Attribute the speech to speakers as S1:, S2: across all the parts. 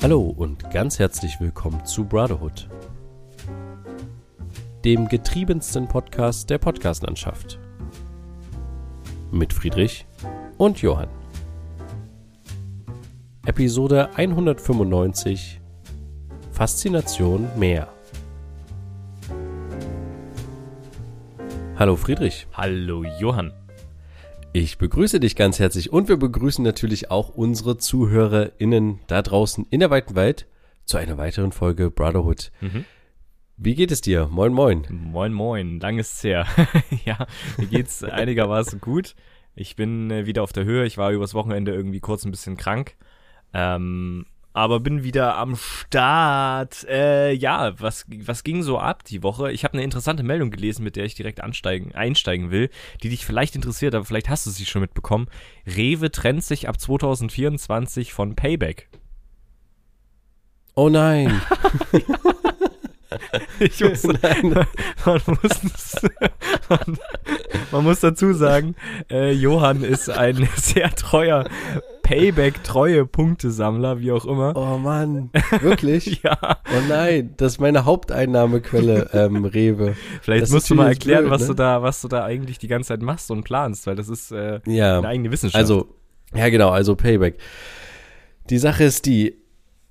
S1: Hallo und ganz herzlich willkommen zu Brotherhood, dem getriebensten Podcast der Podcastlandschaft. Mit Friedrich und Johann. Episode 195 Faszination Meer. Hallo Friedrich.
S2: Hallo Johann.
S1: Ich begrüße dich ganz herzlich und wir begrüßen natürlich auch unsere ZuhörerInnen da draußen in der weiten Welt zu einer weiteren Folge Brotherhood. Mhm. Wie geht es dir? Moin, moin.
S2: Moin, moin. Lang ist's her. ja, mir geht's einigermaßen gut. Ich bin äh, wieder auf der Höhe. Ich war übers Wochenende irgendwie kurz ein bisschen krank. Ähm, aber bin wieder am Start. Äh, ja, was, was ging so ab die Woche? Ich habe eine interessante Meldung gelesen, mit der ich direkt ansteigen, einsteigen will, die dich vielleicht interessiert, aber vielleicht hast du sie schon mitbekommen. Rewe trennt sich ab 2024 von Payback.
S1: Oh nein.
S2: ich muss, nein. Man, muss, man, man muss dazu sagen, äh, Johann ist ein sehr treuer Payback-treue-Punktesammler, wie auch immer.
S1: Oh Mann, wirklich?
S2: ja.
S1: Oh nein, das ist meine Haupteinnahmequelle, ähm, Rewe.
S2: Vielleicht das musst du mal erklären, blöd, was ne? du da, was du da eigentlich die ganze Zeit machst und planst, weil das ist äh,
S1: ja.
S2: eine eigene Wissenschaft.
S1: Also, ja genau, also Payback. Die Sache ist die,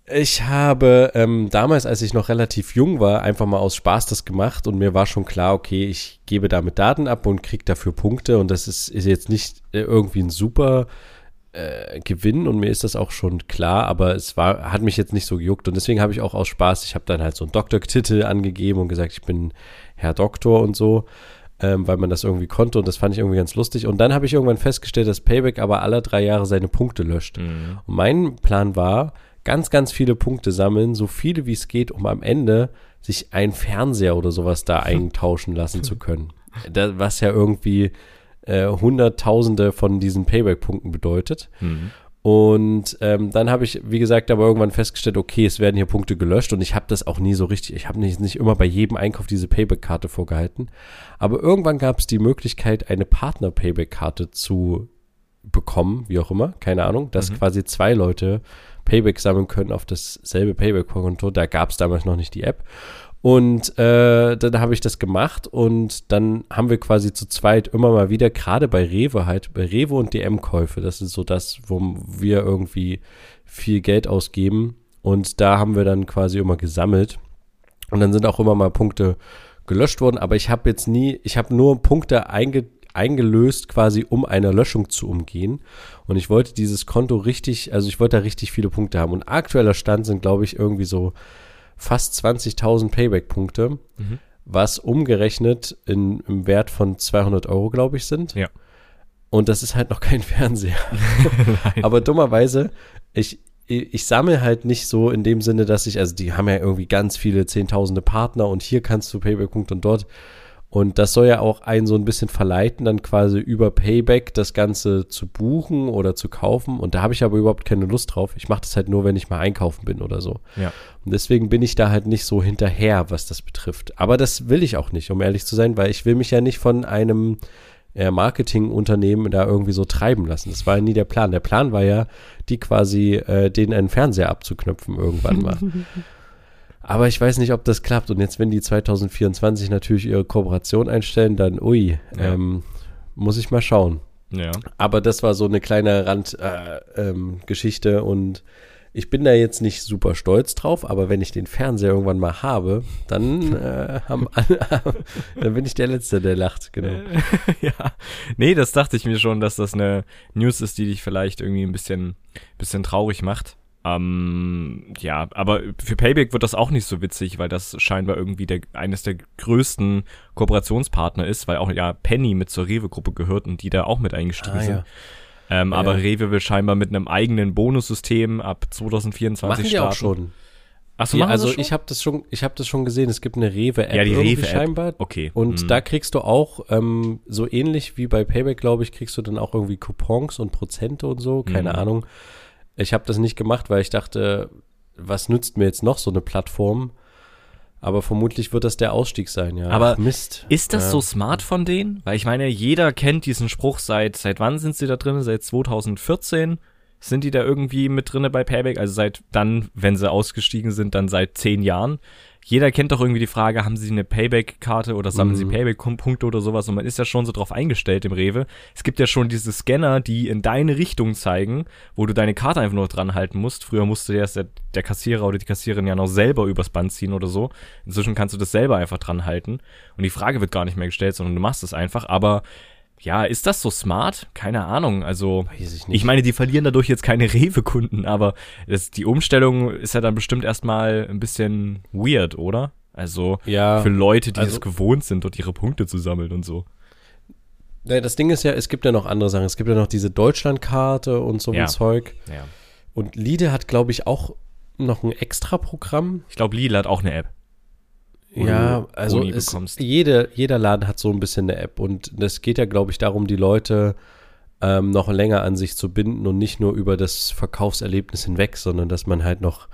S1: ich habe ähm, damals, als ich noch relativ jung war, einfach mal aus Spaß das gemacht und mir war schon klar, okay, ich gebe damit Daten ab und kriege dafür Punkte und das ist, ist jetzt nicht äh, irgendwie ein super äh, gewinnen und mir ist das auch schon klar, aber es war, hat mich jetzt nicht so gejuckt und deswegen habe ich auch aus Spaß, ich habe dann halt so einen Doktortitel angegeben und gesagt, ich bin Herr Doktor und so, ähm, weil man das irgendwie konnte und das fand ich irgendwie ganz lustig. Und dann habe ich irgendwann festgestellt, dass Payback aber alle drei Jahre seine Punkte löscht. Mhm. Und mein Plan war, ganz, ganz viele Punkte sammeln, so viele wie es geht, um am Ende sich ein Fernseher oder sowas da eintauschen lassen zu können. Da, was ja irgendwie äh, Hunderttausende von diesen Payback-Punkten bedeutet. Mhm. Und ähm, dann habe ich, wie gesagt, aber irgendwann festgestellt, okay, es werden hier Punkte gelöscht und ich habe das auch nie so richtig, ich habe nicht, nicht immer bei jedem Einkauf diese Payback-Karte vorgehalten. Aber irgendwann gab es die Möglichkeit, eine Partner-Payback-Karte zu bekommen, wie auch immer, keine Ahnung, dass mhm. quasi zwei Leute Payback sammeln können auf dasselbe Payback-Konto. Da gab es damals noch nicht die App. Und äh, dann habe ich das gemacht und dann haben wir quasi zu zweit immer mal wieder, gerade bei Rewe halt, bei Rewe und DM-Käufe, das ist so das, wo wir irgendwie viel Geld ausgeben. Und da haben wir dann quasi immer gesammelt. Und dann sind auch immer mal Punkte gelöscht worden, aber ich habe jetzt nie, ich habe nur Punkte einge, eingelöst, quasi um eine Löschung zu umgehen. Und ich wollte dieses Konto richtig, also ich wollte da richtig viele Punkte haben. Und aktueller Stand sind, glaube ich, irgendwie so fast 20.000 Payback-Punkte, mhm. was umgerechnet in, im Wert von 200 Euro, glaube ich, sind.
S2: Ja.
S1: Und das ist halt noch kein Fernseher. Aber dummerweise, ich, ich, ich sammle halt nicht so in dem Sinne, dass ich, also die haben ja irgendwie ganz viele zehntausende Partner und hier kannst du Payback-Punkte und dort. Und das soll ja auch einen so ein bisschen verleiten, dann quasi über Payback das Ganze zu buchen oder zu kaufen. Und da habe ich aber überhaupt keine Lust drauf. Ich mache das halt nur, wenn ich mal einkaufen bin oder so.
S2: Ja.
S1: Und deswegen bin ich da halt nicht so hinterher, was das betrifft. Aber das will ich auch nicht, um ehrlich zu sein, weil ich will mich ja nicht von einem äh, Marketingunternehmen da irgendwie so treiben lassen. Das war ja nie der Plan. Der Plan war ja, die quasi äh, denen einen Fernseher abzuknöpfen irgendwann mal. Aber ich weiß nicht, ob das klappt. Und jetzt, wenn die 2024 natürlich ihre Kooperation einstellen, dann, ui, ja. ähm, muss ich mal schauen.
S2: Ja.
S1: Aber das war so eine kleine Randgeschichte äh, ähm, und ich bin da jetzt nicht super stolz drauf, aber wenn ich den Fernseher irgendwann mal habe, dann äh, haben dann bin ich der Letzte, der lacht, genau.
S2: ja, nee, das dachte ich mir schon, dass das eine News ist, die dich vielleicht irgendwie ein bisschen, bisschen traurig macht. Ähm, ja, aber für Payback wird das auch nicht so witzig, weil das scheinbar irgendwie der, eines der größten Kooperationspartner ist, weil auch ja Penny mit zur Rewe-Gruppe gehört und die da auch mit eingestiegen ah, sind. Ja. Ähm, ja. Aber Rewe will scheinbar mit einem eigenen Bonussystem ab 2024
S1: Machen die
S2: starten.
S1: auch schon.
S2: Achso,
S1: ja, also ich habe das schon, ich habe das schon gesehen. Es gibt eine Rewe-App
S2: ja, die Rewe -App.
S1: scheinbar.
S2: Okay.
S1: Und mhm. da kriegst du auch ähm, so ähnlich wie bei Payback, glaube ich, kriegst du dann auch irgendwie Coupons und Prozente und so. Keine mhm. Ahnung. Ich habe das nicht gemacht, weil ich dachte, was nützt mir jetzt noch so eine Plattform? Aber vermutlich wird das der Ausstieg sein, ja.
S2: Aber
S1: Ach, Mist.
S2: Ist das
S1: ja.
S2: so smart von denen? Weil ich meine, jeder kennt diesen Spruch seit, seit wann sind sie da drin? Seit 2014 sind die da irgendwie mit drinne bei Payback? Also seit dann, wenn sie ausgestiegen sind, dann seit zehn Jahren. Jeder kennt doch irgendwie die Frage, haben sie eine Payback-Karte oder sammeln sie
S1: Mhm.
S2: Payback-Punkte oder sowas? Und man ist ja schon so drauf eingestellt im Rewe. Es gibt ja schon diese Scanner, die in deine Richtung zeigen, wo du deine Karte einfach nur dran halten musst. Früher musste der, der, der Kassierer oder die Kassiererin ja noch selber übers Band ziehen oder so. Inzwischen kannst du das selber einfach dran halten. Und die Frage wird gar nicht mehr gestellt, sondern du machst es einfach. Aber ja, ist das so smart? Keine Ahnung. Also,
S1: ich
S2: ich meine, die verlieren dadurch jetzt keine Rewe-Kunden, aber das, die Umstellung ist ja dann bestimmt erstmal ein bisschen weird, oder? Also,
S1: ja,
S2: für Leute, die
S1: also-
S2: es gewohnt sind, dort ihre Punkte zu sammeln und so.
S1: ja, das Ding ist ja, es gibt ja noch andere Sachen. Es gibt ja noch diese Deutschlandkarte und so
S2: Ja.
S1: ein Zeug.
S2: Ja.
S1: Und Lide hat, glaube ich, auch noch ein extra Programm.
S2: Ich glaube, Lidl hat auch eine App.
S1: Ja, also es,
S2: bekommst.
S1: jede, jeder Laden hat so ein bisschen eine App und das geht ja, glaube ich, darum, die Leute ähm, noch länger an sich zu binden und nicht nur über das Verkaufserlebnis hinweg, sondern dass man halt noch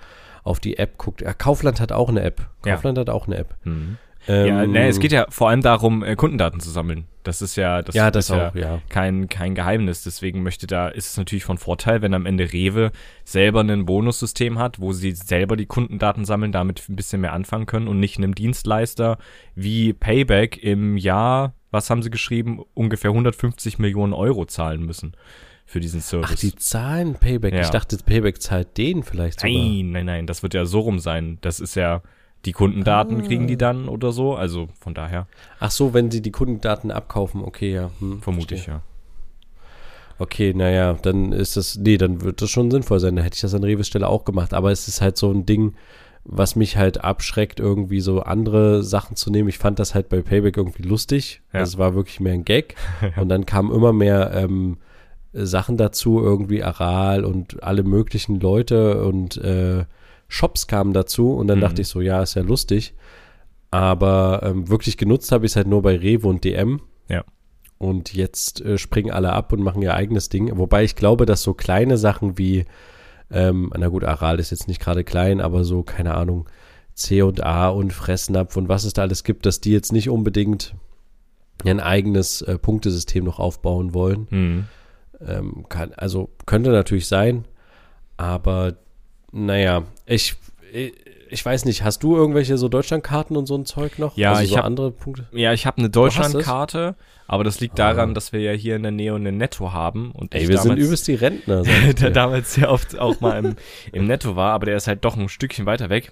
S1: auf die App guckt. Ja, Kaufland hat auch eine App.
S2: Ja.
S1: Kaufland hat auch eine App.
S2: Mhm.
S1: Ähm,
S2: ja, ne, es geht ja vor allem darum, äh, Kundendaten zu sammeln. Das ist ja, das,
S1: ja, das
S2: ist ja
S1: auch, ja.
S2: kein, kein Geheimnis. Deswegen möchte da, ist es natürlich von Vorteil, wenn am Ende Rewe selber ein Bonussystem hat, wo sie selber die Kundendaten sammeln, damit ein bisschen mehr anfangen können und nicht einem Dienstleister wie Payback im Jahr, was haben sie geschrieben, ungefähr 150 Millionen Euro zahlen müssen für diesen Service.
S1: Ach, die zahlen Payback.
S2: Ja.
S1: Ich dachte, Payback zahlt den vielleicht sogar.
S2: Nein, nein, nein, das wird ja so rum sein. Das ist ja, die Kundendaten
S1: Ah.
S2: kriegen die dann oder so. Also von daher
S1: Ach so, wenn sie die Kundendaten abkaufen, okay, ja. Hm,
S2: vermute ich ja.
S1: Okay, naja, dann ist das, nee, dann wird das schon sinnvoll sein. Dann hätte ich das an Reves Stelle auch gemacht. Aber es ist halt so ein Ding, was mich halt abschreckt, irgendwie so andere Sachen zu nehmen. Ich fand das halt bei Payback irgendwie lustig.
S2: Ja.
S1: Das war wirklich mehr ein Gag. Und dann kamen immer mehr ähm, Sachen dazu, irgendwie Aral und alle möglichen Leute und äh, Shops kamen dazu. Und dann
S2: Mhm.
S1: dachte ich so, ja, ist ja lustig. Aber ähm, wirklich genutzt habe ich es halt nur bei Rewe und DM.
S2: Ja.
S1: Und jetzt äh, springen alle ab und machen ihr eigenes Ding. Wobei ich glaube, dass so kleine Sachen wie, ähm, na gut, Aral ist jetzt nicht gerade klein, aber so, keine Ahnung, C und A und Fressnapf und was es da alles gibt, dass die jetzt nicht unbedingt ein eigenes äh, Punktesystem noch aufbauen wollen.
S2: Hm.
S1: Ähm, kann, also könnte natürlich sein, aber naja, ich, ich, ich weiß nicht, hast du irgendwelche so Deutschlandkarten und so ein Zeug noch?
S2: Ja,
S1: also
S2: ich
S1: so
S2: hab-
S1: andere Punkte.
S2: Ja, ich habe eine? Deutschlandkarte, aber das liegt
S1: Ah.
S2: daran, dass wir ja hier in der Nähe eine Netto haben und
S1: Ey, wir sind
S2: damals,
S1: übelst die Rentner.
S2: der damals sehr oft auch mal im, im Netto war, aber der ist halt doch ein Stückchen weiter weg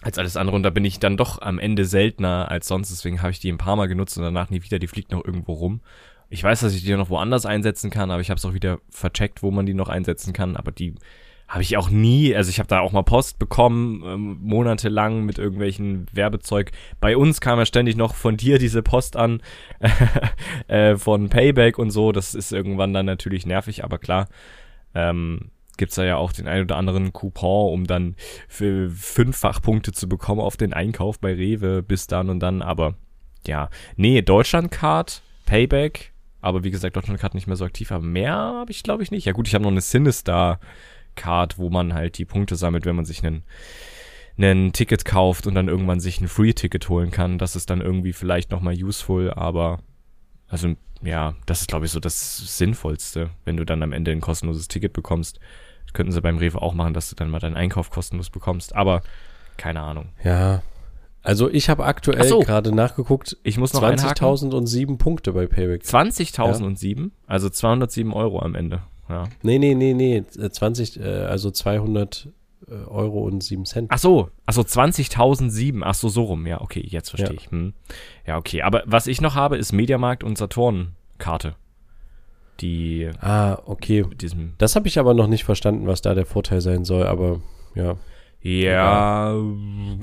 S2: als alles andere und da bin ich dann doch am Ende seltener als sonst, deswegen habe ich die ein paar Mal genutzt und danach nie wieder, die fliegt noch irgendwo rum. Ich weiß, dass ich die noch woanders einsetzen kann, aber ich habe es auch wieder vercheckt, wo man die noch einsetzen kann, aber die habe ich auch nie, also ich habe da auch mal Post bekommen, ähm, monatelang mit irgendwelchen Werbezeug. Bei uns kam ja ständig noch von dir diese Post an, äh, von Payback und so. Das ist irgendwann dann natürlich nervig, aber klar, ähm, gibt's da ja auch den ein oder anderen Coupon, um dann für Fünffachpunkte zu bekommen auf den Einkauf bei Rewe bis dann und dann. Aber ja, nee, Deutschlandcard, Payback, aber wie gesagt, Deutschlandcard nicht mehr so aktiv, aber mehr habe ich glaube ich nicht. Ja gut, ich habe noch eine Sinister Card, wo man halt die Punkte sammelt, wenn man sich einen ein Ticket kauft und dann irgendwann sich ein Free-Ticket holen kann. Das ist dann irgendwie vielleicht nochmal useful, aber also ja, das ist glaube ich so das Sinnvollste, wenn du dann am Ende ein kostenloses Ticket bekommst. Das könnten sie beim Rewe auch machen, dass du dann mal deinen Einkauf kostenlos bekommst, aber keine Ahnung.
S1: Ja. Also ich habe aktuell
S2: so.
S1: gerade nachgeguckt,
S2: Ich muss noch einhaken.
S1: 20.007 Punkte bei Payback.
S2: 20.007, also 207 Euro am Ende. Ja.
S1: Nee, nee, nee, nee, äh, 20, äh, also 200 äh, Euro und 7 Cent.
S2: Ach so, ach so 20.007. Ach so, so rum. Ja, okay, jetzt verstehe
S1: Ja.
S2: ich. Hm. Ja, okay. Aber was ich noch habe, ist Mediamarkt und Saturn-Karte. Die
S1: Ah, okay.
S2: mit diesem.
S1: Das habe ich aber noch nicht verstanden, was da der Vorteil sein soll, aber ja,
S2: Ja,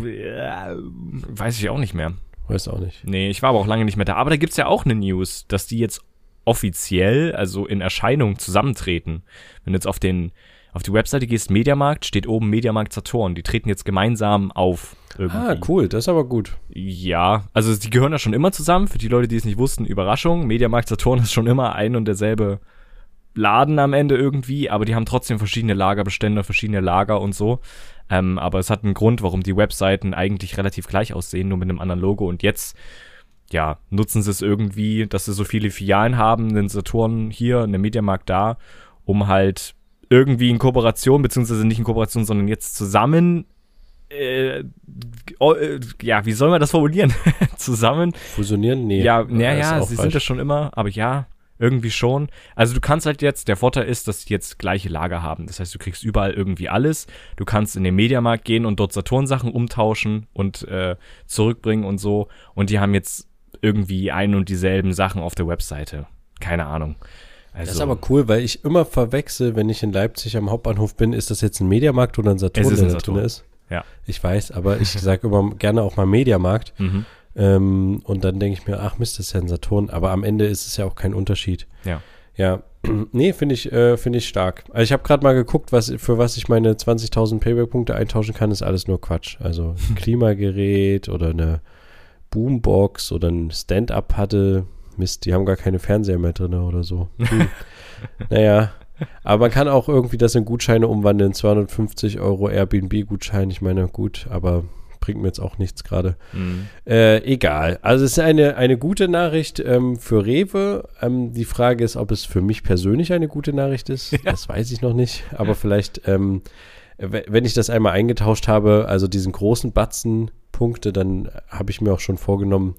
S2: ja, weiß ich auch nicht mehr.
S1: weiß auch nicht.
S2: Nee, ich war aber auch lange nicht mehr da. Aber da gibt's ja auch eine News, dass die jetzt offiziell, also in Erscheinung zusammentreten. Wenn du jetzt auf den auf die Webseite gehst, Mediamarkt, steht oben Mediamarkt Saturn. Die treten jetzt gemeinsam auf. Irgendwie.
S1: Ah, cool, das ist aber gut.
S2: Ja, also die gehören ja schon immer zusammen. Für die Leute, die es nicht wussten, Überraschung. Mediamarkt Saturn ist schon immer ein und derselbe Laden am Ende irgendwie, aber die haben trotzdem verschiedene Lagerbestände, verschiedene Lager und so. Ähm, aber es hat einen Grund, warum die Webseiten eigentlich relativ gleich aussehen, nur mit einem anderen Logo. Und jetzt, ja, nutzen sie es irgendwie, dass sie so viele Filialen haben, einen Saturn hier, einen Mediamarkt da, um halt irgendwie in Kooperation, beziehungsweise nicht in Kooperation, sondern jetzt zusammen äh, oh, äh, ja, wie soll man das formulieren? zusammen.
S1: Fusionieren? Nee.
S2: Ja, naja, sie falsch. sind das schon immer, aber ja, irgendwie schon. Also du kannst halt jetzt, der Vorteil ist, dass die jetzt gleiche Lager haben. Das heißt, du kriegst überall irgendwie alles. Du kannst in den Mediamarkt gehen und dort Saturn-Sachen umtauschen und äh, zurückbringen und so. Und die haben jetzt irgendwie ein und dieselben Sachen auf der Webseite. Keine Ahnung.
S1: Also, das ist aber cool, weil ich immer verwechsel, wenn ich in Leipzig am Hauptbahnhof bin, ist das jetzt ein Mediamarkt oder ein Saturn,
S2: der da drin
S1: ist?
S2: Ja.
S1: Ich weiß, aber ich sage immer gerne auch mal Mediamarkt. Mhm. Ähm, und dann denke ich mir, ach Mist, das ist ja ein Saturn. Aber am Ende ist es ja auch kein Unterschied.
S2: Ja.
S1: Ja, nee, finde ich, äh, finde ich stark. Also ich habe gerade mal geguckt, was, für was ich meine 20.000 Payback-Punkte eintauschen kann, ist alles nur Quatsch. Also ein Klimagerät oder eine Boombox oder ein Stand-Up hatte. Mist, die haben gar keine Fernseher mehr drin oder so. Hm. naja, aber man kann auch irgendwie das in Gutscheine umwandeln. 250 Euro Airbnb-Gutschein. Ich meine, gut, aber bringt mir jetzt auch nichts gerade. Mhm. Äh, egal. Also es ist eine, eine gute Nachricht ähm, für Rewe. Ähm, die Frage ist, ob es für mich persönlich eine gute Nachricht ist. Ja. Das weiß ich noch nicht. Aber vielleicht, ähm, wenn ich das einmal eingetauscht habe, also diesen großen Batzen Punkte, dann habe ich mir auch schon vorgenommen,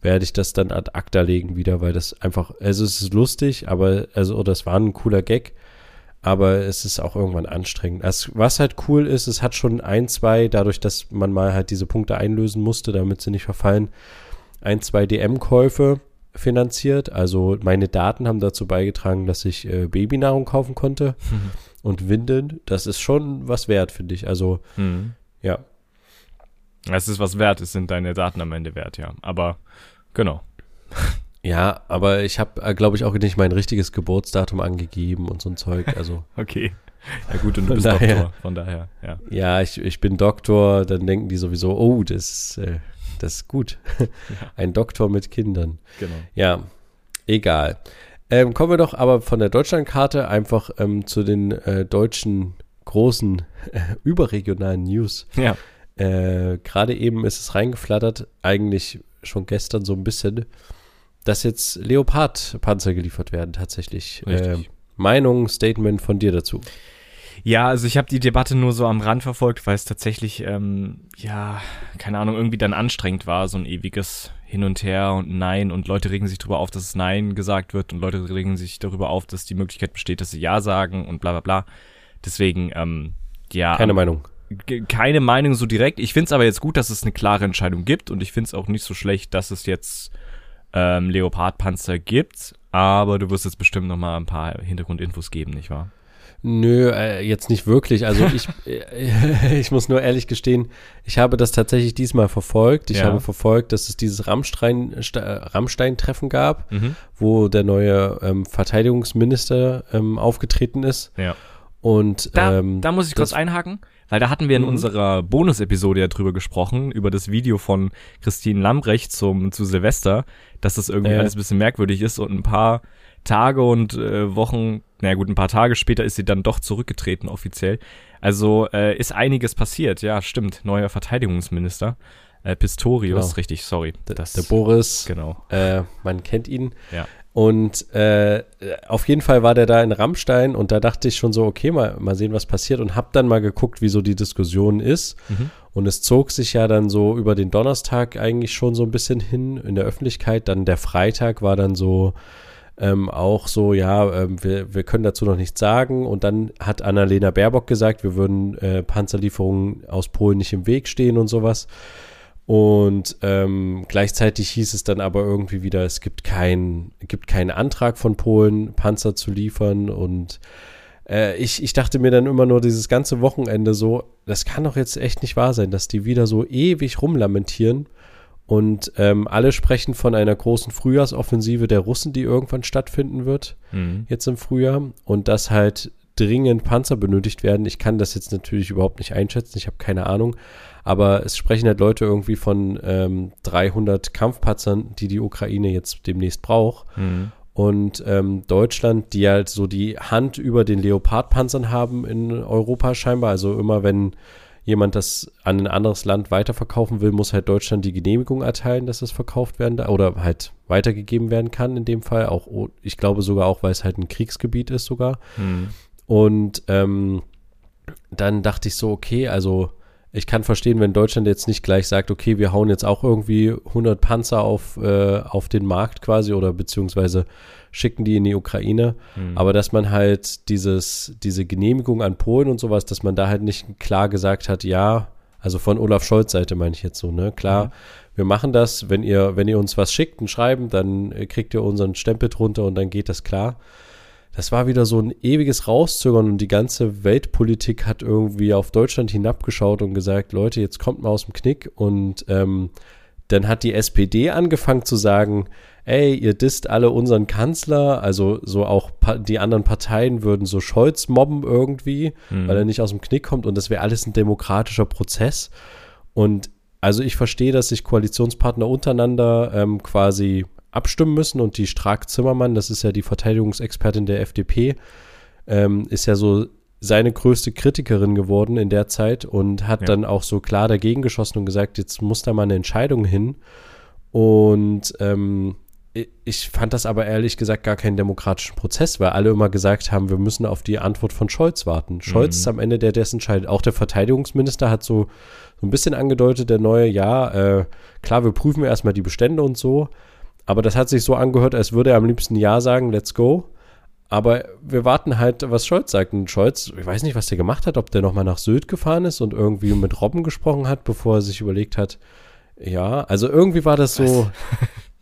S1: werde ich das dann ad acta legen wieder, weil das einfach, also es ist lustig, aber, also, oder es war ein cooler Gag, aber es ist auch irgendwann anstrengend. Also, was halt cool ist, es hat schon ein, zwei, dadurch, dass man mal halt diese Punkte einlösen musste, damit sie nicht verfallen, ein, zwei DM-Käufe finanziert. Also meine Daten haben dazu beigetragen, dass ich äh, Babynahrung kaufen konnte mhm. und Windeln. Das ist schon was wert, finde ich. Also, mhm. ja.
S2: Es ist was wert, es sind deine Daten am Ende wert, ja. Aber genau.
S1: Ja, aber ich habe, äh, glaube ich, auch nicht mein richtiges Geburtsdatum angegeben und so ein Zeug. Also.
S2: okay. Ja gut, und du bist daher, Doktor, von daher, ja.
S1: Ja, ich, ich bin Doktor, dann denken die sowieso, oh, das, äh, das ist gut. Ein Doktor mit Kindern.
S2: Genau.
S1: Ja, egal. Ähm, kommen wir doch aber von der Deutschlandkarte einfach ähm, zu den äh, deutschen großen äh, überregionalen News.
S2: Ja.
S1: Äh, Gerade eben ist es reingeflattert, eigentlich schon gestern so ein bisschen, dass jetzt Leopard-Panzer geliefert werden tatsächlich. Äh, Meinung, Statement von dir dazu?
S2: Ja, also ich habe die Debatte nur so am Rand verfolgt, weil es tatsächlich, ähm, ja, keine Ahnung, irgendwie dann anstrengend war, so ein ewiges Hin und Her und Nein und Leute regen sich darüber auf, dass es Nein gesagt wird und Leute regen sich darüber auf, dass die Möglichkeit besteht, dass sie Ja sagen und bla bla bla. Deswegen, ähm, ja.
S1: Keine Meinung
S2: keine Meinung so direkt. Ich finde es aber jetzt gut, dass es eine klare Entscheidung gibt und ich finde es auch nicht so schlecht, dass es jetzt ähm, Leopardpanzer gibt. Aber du wirst jetzt bestimmt noch mal ein paar Hintergrundinfos geben, nicht wahr?
S1: Nö, äh, jetzt nicht wirklich. Also ich, äh, ich muss nur ehrlich gestehen, ich habe das tatsächlich diesmal verfolgt. Ich ja. habe verfolgt, dass es dieses Rammstein-Treffen gab, mhm. wo der neue ähm, Verteidigungsminister ähm, aufgetreten ist.
S2: Ja.
S1: Und
S2: da, ähm, da muss ich kurz einhaken. Weil da hatten wir in mhm. unserer Bonus-Episode ja drüber gesprochen, über das Video von Christine Lambrecht zum, zu Silvester, dass das irgendwie äh. alles ein bisschen merkwürdig ist und ein paar Tage und äh, Wochen, naja gut, ein paar Tage später ist sie dann doch zurückgetreten offiziell. Also äh, ist einiges passiert, ja, stimmt. Neuer Verteidigungsminister. Äh, Pistorius, genau. richtig, sorry.
S1: Das, der Boris.
S2: Genau.
S1: Äh, man kennt ihn.
S2: Ja.
S1: Und äh, auf jeden Fall war der da in Rammstein und da dachte ich schon so, okay, mal, mal sehen, was passiert und habe dann mal geguckt, wie so die Diskussion ist. Mhm. Und es zog sich ja dann so über den Donnerstag eigentlich schon so ein bisschen hin in der Öffentlichkeit. Dann der Freitag war dann so ähm, auch so, ja, ähm, wir, wir können dazu noch nichts sagen. Und dann hat Annalena Baerbock gesagt, wir würden äh, Panzerlieferungen aus Polen nicht im Weg stehen und sowas. Und ähm, gleichzeitig hieß es dann aber irgendwie wieder, es gibt, kein, gibt keinen Antrag von Polen, Panzer zu liefern. Und äh, ich, ich dachte mir dann immer nur dieses ganze Wochenende so, das kann doch jetzt echt nicht wahr sein, dass die wieder so ewig rumlamentieren. Und ähm, alle sprechen von einer großen Frühjahrsoffensive der Russen, die irgendwann stattfinden wird, mhm. jetzt im Frühjahr. Und dass halt dringend Panzer benötigt werden. Ich kann das jetzt natürlich überhaupt nicht einschätzen, ich habe keine Ahnung. Aber es sprechen halt Leute irgendwie von ähm, 300 Kampfpanzern, die die Ukraine jetzt demnächst braucht. Mhm. Und ähm, Deutschland, die halt so die Hand über den Leopardpanzern haben in Europa scheinbar. Also immer wenn jemand das an ein anderes Land weiterverkaufen will, muss halt Deutschland die Genehmigung erteilen, dass es verkauft werden darf oder halt weitergegeben werden kann in dem Fall. Auch, ich glaube sogar auch, weil es halt ein Kriegsgebiet ist sogar. Mhm. Und ähm, dann dachte ich so, okay, also ich kann verstehen, wenn Deutschland jetzt nicht gleich sagt, okay, wir hauen jetzt auch irgendwie 100 Panzer auf, äh, auf den Markt quasi oder beziehungsweise schicken die in die Ukraine. Mhm. Aber dass man halt dieses, diese Genehmigung an Polen und sowas, dass man da halt nicht klar gesagt hat, ja, also von Olaf Scholz Seite meine ich jetzt so, ne? Klar, mhm. wir machen das, wenn ihr, wenn ihr uns was schickt, ein Schreiben, dann äh, kriegt ihr unseren Stempel drunter und dann geht das klar das war wieder so ein ewiges Rauszögern und die ganze Weltpolitik hat irgendwie auf Deutschland hinabgeschaut und gesagt, Leute, jetzt kommt mal aus dem Knick und ähm, dann hat die SPD angefangen zu sagen, ey, ihr disst alle unseren Kanzler, also so auch die anderen Parteien würden so Scholz mobben irgendwie, mhm. weil er nicht aus dem Knick kommt und das wäre alles ein demokratischer Prozess. Und also ich verstehe, dass sich Koalitionspartner untereinander ähm, quasi abstimmen müssen und die Strack-Zimmermann, das ist ja die Verteidigungsexpertin der FDP, ähm, ist ja so seine größte Kritikerin geworden in der Zeit und hat ja. dann auch so klar dagegen geschossen und gesagt, jetzt muss da mal eine Entscheidung hin. Und ähm, ich fand das aber ehrlich gesagt gar keinen demokratischen Prozess, weil alle immer gesagt haben, wir müssen auf die Antwort von Scholz warten. Scholz mhm. ist am Ende der, der es entscheidet. Auch der Verteidigungsminister hat so, so ein bisschen angedeutet, der neue, ja, äh, klar, wir prüfen erstmal die Bestände und so, aber das hat sich so angehört, als würde er am liebsten Ja sagen, let's go. Aber wir warten halt, was Scholz sagt. Und Scholz, ich weiß nicht, was der gemacht hat, ob der nochmal nach Sylt gefahren ist und irgendwie mit Robben gesprochen hat, bevor er sich überlegt hat, ja, also irgendwie war das so,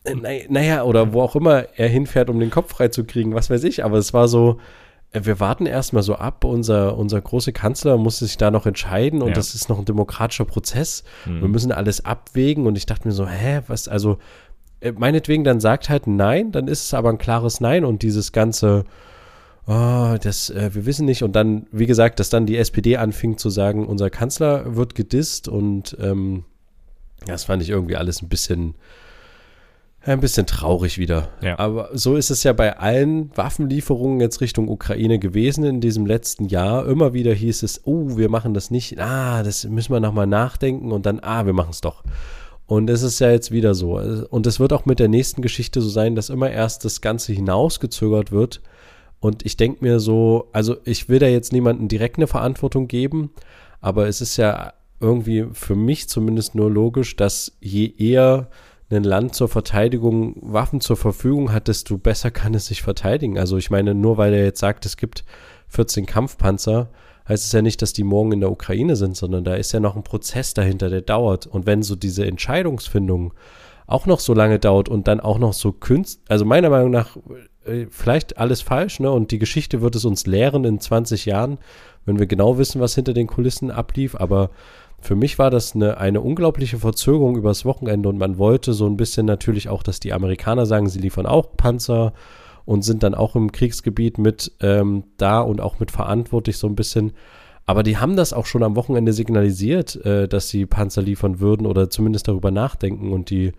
S1: naja, oder wo auch immer er hinfährt, um den Kopf freizukriegen, was weiß ich, aber es war so, wir warten erstmal so ab, unser, unser großer Kanzler muss sich da noch entscheiden und ja. das ist noch ein demokratischer Prozess. Mhm. Wir müssen alles abwägen und ich dachte mir so, hä, was, also meinetwegen dann sagt halt Nein, dann ist es aber ein klares Nein und dieses ganze, oh, das, äh, wir wissen nicht. Und dann, wie gesagt, dass dann die SPD anfing zu sagen, unser Kanzler wird gedisst und ähm, das fand ich irgendwie alles ein bisschen, ein bisschen traurig wieder. Ja. Aber so ist es ja bei allen Waffenlieferungen jetzt Richtung Ukraine gewesen in diesem letzten Jahr. Immer wieder hieß es, oh, wir machen das nicht, ah, das müssen wir nochmal nachdenken und dann, ah, wir machen es doch. Und es ist ja jetzt wieder so. Und es wird auch mit der nächsten Geschichte so sein, dass immer erst das Ganze hinausgezögert wird. Und ich denke mir so, also ich will da jetzt niemandem direkt eine Verantwortung geben, aber es ist ja irgendwie für mich zumindest nur logisch, dass je eher ein Land zur Verteidigung Waffen zur Verfügung hat, desto besser kann es sich verteidigen. Also ich meine, nur weil er jetzt sagt, es gibt 14 Kampfpanzer, heißt es ja nicht, dass die morgen in der Ukraine sind, sondern da ist ja noch ein Prozess dahinter, der dauert. Und wenn so diese Entscheidungsfindung auch noch so lange dauert und dann auch noch so künst, also meiner Meinung nach äh, vielleicht alles falsch, ne? Und die Geschichte wird es uns lehren in 20 Jahren, wenn wir genau wissen, was hinter den Kulissen ablief. Aber für mich war das eine, eine unglaubliche Verzögerung übers Wochenende und man wollte so ein bisschen natürlich auch, dass die Amerikaner sagen, sie liefern auch Panzer und sind dann auch im Kriegsgebiet mit ähm, da und auch mit verantwortlich so ein bisschen. Aber die haben das auch schon am Wochenende signalisiert, äh, dass sie Panzer liefern würden oder zumindest darüber nachdenken und die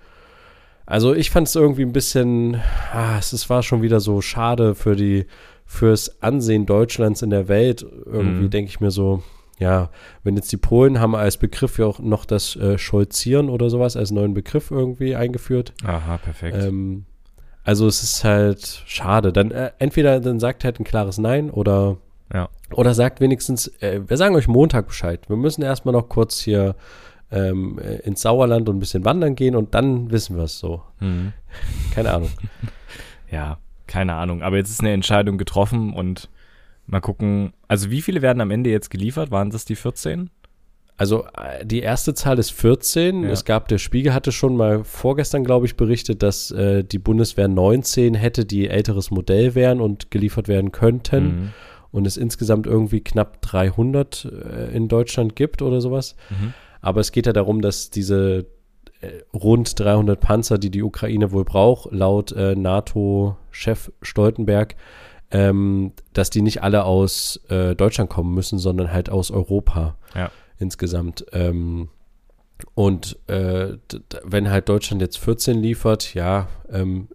S1: also ich fand es irgendwie ein bisschen, ah, es, es war schon wieder so schade für die, fürs Ansehen Deutschlands in der Welt. Irgendwie mhm. denke ich mir so, ja, wenn jetzt die Polen haben als Begriff ja auch noch das äh, Scholzieren oder sowas als neuen Begriff irgendwie eingeführt.
S2: Aha, perfekt.
S1: Ähm, also es ist halt schade. Dann äh, entweder dann sagt halt ein klares Nein oder
S2: ja.
S1: oder sagt wenigstens, äh, wir sagen euch Montag Bescheid. Wir müssen erstmal noch kurz hier ähm, äh, ins Sauerland und ein bisschen wandern gehen und dann wissen wir es so. Mhm. Keine Ahnung.
S2: ja, keine Ahnung. Aber jetzt ist eine Entscheidung getroffen und mal gucken. Also wie viele werden am Ende jetzt geliefert? Waren das die 14?
S1: Also äh, die erste Zahl ist 14. Ja. Es gab, der Spiegel hatte schon mal vorgestern, glaube ich, berichtet, dass äh, die Bundeswehr 19 hätte, die älteres Modell wären und geliefert werden könnten. Mhm. Und es insgesamt irgendwie knapp 300 äh, in Deutschland gibt oder sowas. Mhm. Aber es geht ja darum, dass diese äh, rund 300 Panzer, die die Ukraine wohl braucht, laut äh, NATO-Chef Stoltenberg, ähm, dass die nicht alle aus äh, Deutschland kommen müssen, sondern halt aus Europa.
S2: Ja
S1: insgesamt. Ähm, und äh, wenn halt Deutschland jetzt 14 liefert, ja, ähm,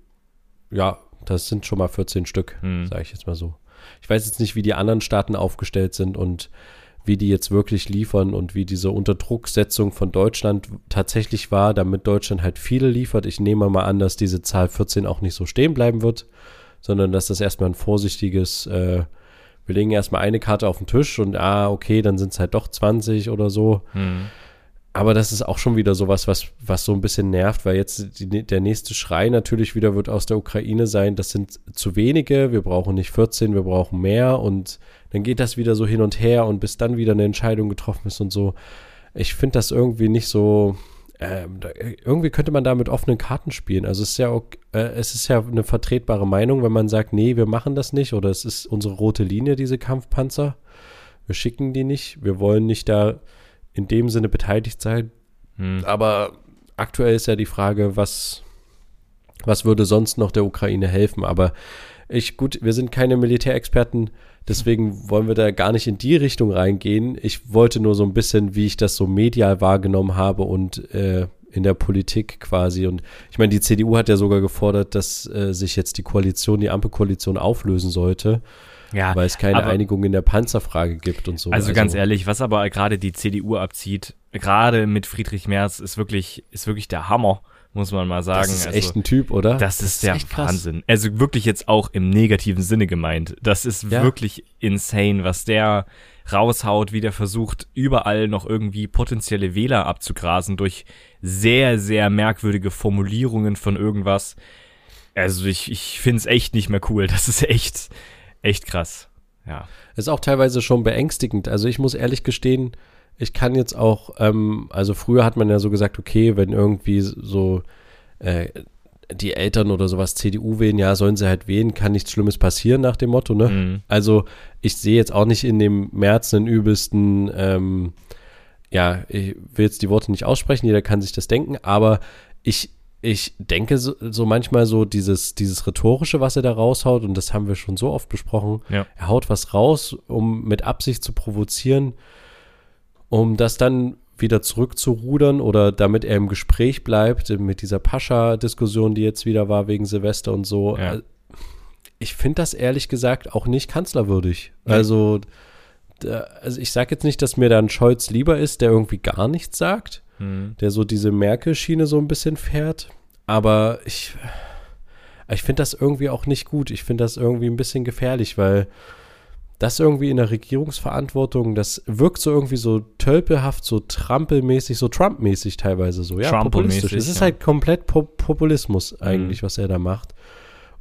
S1: ja, Das sind schon mal 14 Stück,
S2: Hm.
S1: sage ich jetzt mal so. Ich weiß jetzt nicht, wie die anderen Staaten aufgestellt sind und wie die jetzt wirklich liefern und wie diese Unterdrucksetzung von Deutschland tatsächlich war, damit Deutschland halt viele liefert. Ich nehme mal an, dass diese Zahl 14 auch nicht so stehen bleiben wird, sondern dass das erstmal ein vorsichtiges, äh, wir legen erstmal eine Karte auf den Tisch und ah, okay, dann sind es halt doch 20 oder so.
S2: Hm.
S1: Aber das ist auch schon wieder sowas, was, was so ein bisschen nervt, weil jetzt die, der nächste Schrei natürlich wieder wird aus der Ukraine sein, das sind zu wenige, wir brauchen nicht 14, wir brauchen mehr und dann geht das wieder so hin und her und bis dann wieder eine Entscheidung getroffen ist und so. Ich finde das irgendwie nicht so, ähm, da, irgendwie könnte man da mit offenen Karten spielen. Also es ist ja äh, es ist ja eine vertretbare Meinung, wenn man sagt, nee, wir machen das nicht oder es ist unsere rote Linie, diese Kampfpanzer. Wir schicken die nicht, wir wollen nicht da in dem Sinne beteiligt sein.
S2: Hm.
S1: Aber aktuell ist ja die Frage, was, was würde sonst noch der Ukraine helfen? Aber ich, gut, wir sind keine Militärexperten, deswegen wollen wir da gar nicht in die Richtung reingehen. Ich wollte nur so ein bisschen, wie ich das so medial wahrgenommen habe und äh, in der Politik quasi. Und ich meine, die CDU hat ja sogar gefordert, dass äh, sich jetzt die Koalition, die Ampelkoalition auflösen sollte,
S2: Ja,
S1: weil es keine
S2: aber-
S1: Einigung in der Panzerfrage gibt und so.
S2: Also ganz ehrlich, was aber gerade die CDU abzieht, gerade mit Friedrich Merz, ist wirklich, ist wirklich der Hammer, muss man mal sagen.
S1: das ist
S2: also,
S1: echt ein Typ, oder?
S2: das ist der. Wahnsinn. Also wirklich jetzt auch im negativen Sinne gemeint. Das ist
S1: Ja.
S2: wirklich insane, was der raushaut, wie der versucht, überall noch irgendwie potenzielle Wähler abzugrasen durch sehr, sehr merkwürdige Formulierungen von irgendwas. Also ich, ich finde es echt nicht mehr cool. Das ist echt, echt krass. Ja.
S1: Ist auch teilweise schon beängstigend. Also ich muss ehrlich gestehen, ich kann jetzt auch, ähm, also früher hat man ja so gesagt, okay, wenn irgendwie so äh, die Eltern oder sowas CDU wählen, ja, sollen sie halt wählen, kann nichts Schlimmes passieren nach dem Motto, ne?
S2: Mhm.
S1: Also ich sehe jetzt auch nicht in dem März einen übelsten, ähm, ja, ich will jetzt die Worte nicht aussprechen, jeder kann sich das denken, aber ich, ich denke so, so manchmal so dieses, dieses Rhetorische, was er da raushaut, und das haben wir schon so oft besprochen,
S2: Ja.
S1: er haut was raus, um mit Absicht zu provozieren, um das dann wieder zurückzurudern oder damit er im Gespräch bleibt mit dieser Pascha-Diskussion, die jetzt wieder war wegen Silvester und so.
S2: Ja.
S1: Ich finde das ehrlich gesagt auch nicht kanzlerwürdig.
S2: Nee.
S1: Also, also ich sage jetzt nicht, dass mir dann Scholz lieber ist, der irgendwie gar nichts sagt,
S2: Mhm.
S1: der so diese Merkel-Schiene so ein bisschen fährt, aber ich, ich finde das irgendwie auch nicht gut. Ich finde das irgendwie ein bisschen gefährlich, weil das irgendwie in der Regierungsverantwortung, das wirkt so irgendwie so tölpelhaft, so trampelmäßig, so Trump-mäßig teilweise so. Ja, populistisch. Es ist
S2: ja.
S1: halt komplett Pop Populismus eigentlich, was er da macht.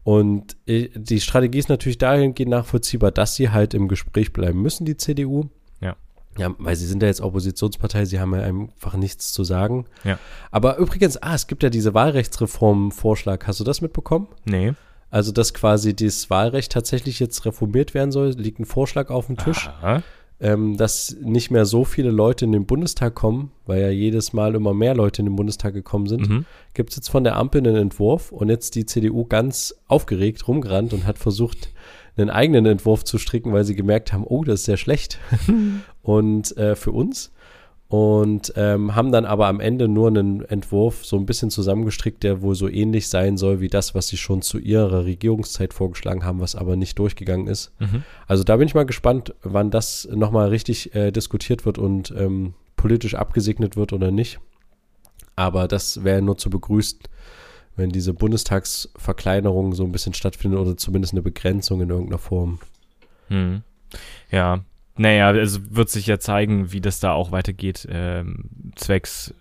S1: Und äh, die Strategie ist natürlich dahingehend nachvollziehbar, dass sie halt im Gespräch bleiben müssen, die CDU.
S2: Ja.
S1: Ja, weil sie sind ja jetzt Oppositionspartei, sie haben ja einfach nichts zu sagen.
S2: Ja.
S1: Aber übrigens, ah, es gibt ja diese Wahlrechtsreform-Vorschlag. Hast du das mitbekommen?
S2: Nee.
S1: Also, dass quasi das Wahlrecht tatsächlich jetzt reformiert werden soll, liegt ein Vorschlag auf dem Tisch, ähm, dass nicht mehr so viele Leute in den Bundestag kommen, weil ja jedes Mal immer mehr Leute in den Bundestag gekommen sind.
S2: Mhm.
S1: Gibt es jetzt von der Ampel einen Entwurf und jetzt die CDU ganz aufgeregt rumgerannt und hat versucht, einen eigenen Entwurf zu stricken, weil sie gemerkt haben, oh, das ist sehr schlecht und äh, für uns. Und ähm, haben dann aber am Ende nur einen Entwurf so ein bisschen zusammengestrickt, der wohl so ähnlich sein soll wie das, was sie schon zu ihrer Regierungszeit vorgeschlagen haben, was aber nicht durchgegangen ist.
S2: Mhm.
S1: Also da bin ich mal gespannt, wann das nochmal richtig äh, diskutiert wird und ähm, politisch abgesegnet wird oder nicht. Aber das wäre nur zu begrüßen, wenn diese Bundestagsverkleinerung so ein bisschen stattfindet oder zumindest eine Begrenzung in irgendeiner Form.
S2: Hm. Ja. Naja, also wird sich ja zeigen, wie das da auch weitergeht, ähm, zwecks,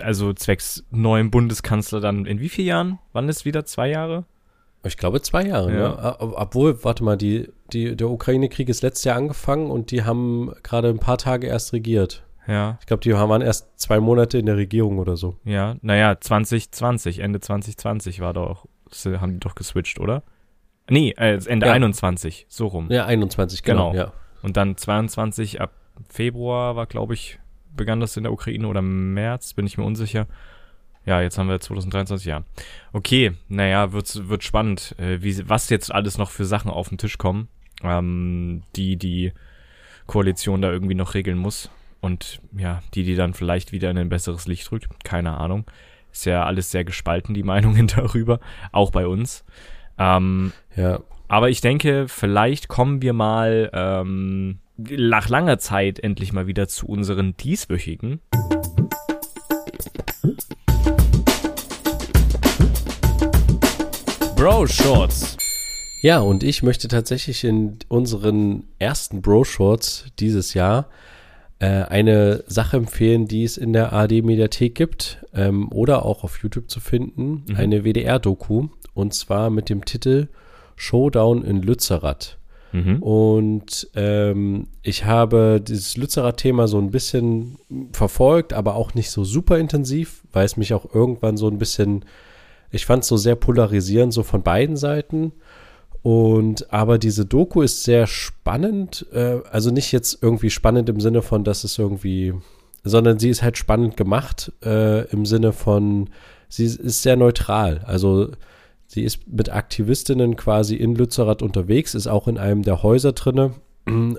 S2: also zwecks neuen Bundeskanzler dann in wie vielen Jahren? Wann ist wieder? Zwei Jahre?
S1: Ich glaube zwei Jahre,
S2: Ja.
S1: ne? Ob- Obwohl, warte mal, die, die, der Ukraine-Krieg ist letztes Jahr angefangen und die haben gerade ein paar Tage erst regiert.
S2: Ja,
S1: Ich glaube, die waren erst zwei Monate in der Regierung oder so.
S2: ja. Naja, 2020, Ende 2020 war doch, haben die doch geswitcht, oder? Nee, äh, Ende
S1: Ja.
S2: 21, so rum.
S1: Ja, 21, genau.
S2: Genau.
S1: Ja.
S2: Und dann 22 ab Februar war, glaube ich, begann das in der Ukraine oder März, bin ich mir unsicher. Ja, jetzt haben wir 2023, ja. Okay, naja, wird, wird spannend, äh, wie, was jetzt alles noch für Sachen auf den Tisch kommen, ähm, die die Koalition da irgendwie noch regeln muss. Und ja, die, die dann vielleicht wieder in ein besseres Licht rückt. Keine Ahnung. Ist ja alles sehr gespalten, die Meinungen darüber. Auch bei uns. Ähm,
S1: Ja.
S2: Aber ich denke, vielleicht kommen wir mal ähm, nach langer Zeit endlich mal wieder zu unseren dieswöchigen. Bro Shorts.
S1: Ja, und ich möchte tatsächlich in unseren ersten Bro-Shorts dieses Jahr äh, eine Sache empfehlen, die es in der ARD-Mediathek gibt ähm, oder auch auf YouTube zu finden.
S2: Mhm.
S1: Eine WDR-Doku und zwar mit dem Titel Showdown in Lützerath.
S2: Mhm.
S1: Und ähm, ich habe dieses Lützerath-Thema so ein bisschen verfolgt, aber auch nicht so super intensiv, weil es mich auch irgendwann so ein bisschen, ich fand es so sehr polarisierend, so von beiden Seiten. Und aber diese Doku ist sehr spannend, äh, also nicht jetzt irgendwie spannend im Sinne von, dass es irgendwie, sondern sie ist halt spannend gemacht äh, im Sinne von, sie ist sehr neutral. Also sie ist mit Aktivistinnen quasi in Lützerath unterwegs, ist auch in einem der Häuser drinne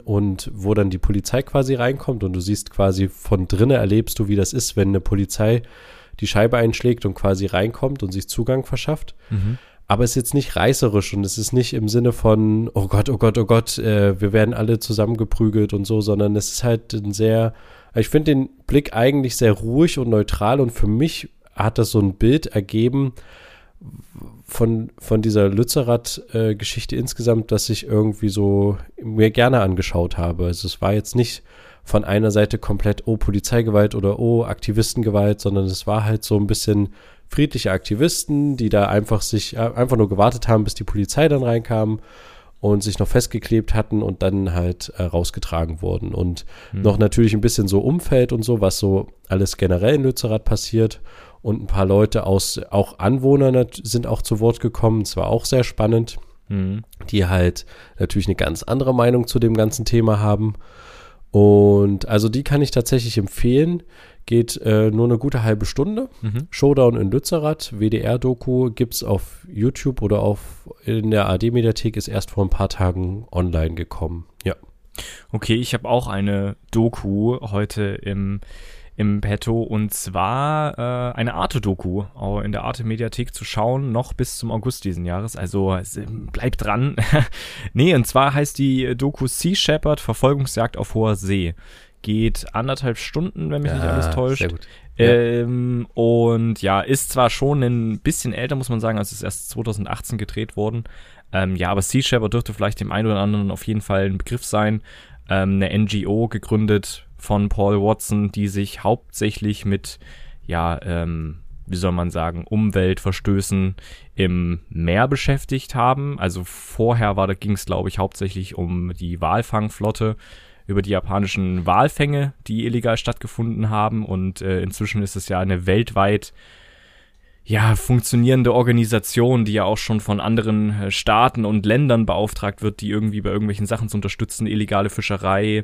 S1: und wo dann die Polizei quasi reinkommt und du siehst quasi von drinnen erlebst du, wie das ist, wenn eine Polizei die Scheibe einschlägt und quasi reinkommt und sich Zugang verschafft
S2: Mhm.
S1: aber es ist jetzt nicht reißerisch und es ist nicht im Sinne von, oh Gott, oh Gott, oh Gott, äh, wir werden alle zusammengeprügelt und so, sondern es ist halt ein sehr, ich finde den Blick eigentlich sehr ruhig und neutral und für mich hat das so ein Bild ergeben von, von dieser Lützerath-Geschichte insgesamt, dass ich irgendwie so mir gerne angeschaut habe. Also es war jetzt nicht von einer Seite komplett, oh, Polizeigewalt oder oh, Aktivistengewalt, sondern es war halt so ein bisschen friedliche Aktivisten, die da einfach sich äh, einfach nur gewartet haben, bis die Polizei dann reinkam und sich noch festgeklebt hatten und dann halt äh, rausgetragen wurden. Und
S2: Mhm.
S1: noch natürlich ein bisschen so Umfeld und so, was so alles generell in Lützerath passiert. Und ein paar Leute aus, auch Anwohner sind auch zu Wort gekommen. Es war auch sehr spannend,
S2: Mhm.
S1: die halt natürlich eine ganz andere Meinung zu dem ganzen Thema haben. Und also die kann ich tatsächlich empfehlen. Geht äh, nur eine gute halbe Stunde.
S2: Mhm.
S1: Showdown in Lützerath, WDR-Doku, gibt es auf YouTube oder auf in der AD-Mediathek, ist erst vor ein paar Tagen online gekommen. Ja.
S2: Okay, ich habe auch eine Doku heute im, im Petto und zwar äh, eine Arte-Doku in der Arte-Mediathek zu schauen, noch bis zum August diesen Jahres. Also es, ähm, bleibt dran. nee, und zwar heißt die Doku Sea Shepherd Verfolgungsjagd auf hoher See. Geht anderthalb Stunden, wenn mich nicht alles täuscht.
S1: Sehr gut.
S2: Ähm, und ja, ist zwar schon ein bisschen älter, muss man sagen, also ist erst 2018 gedreht worden. Ähm, ja, aber Sea Shepherd dürfte vielleicht dem einen oder anderen auf jeden Fall ein Begriff sein. Ähm, eine NGO gegründet von Paul Watson, die sich hauptsächlich mit, ja, ähm, wie soll man sagen, Umweltverstößen im Meer beschäftigt haben. Also vorher war, da ging es, glaube ich, hauptsächlich um die Walfangflotte über die japanischen Walfänge, die illegal stattgefunden haben. Und äh, inzwischen ist es ja eine weltweit ja, funktionierende Organisation, die ja auch schon von anderen äh, Staaten und Ländern beauftragt wird, die irgendwie bei irgendwelchen Sachen zu unterstützen, illegale Fischerei,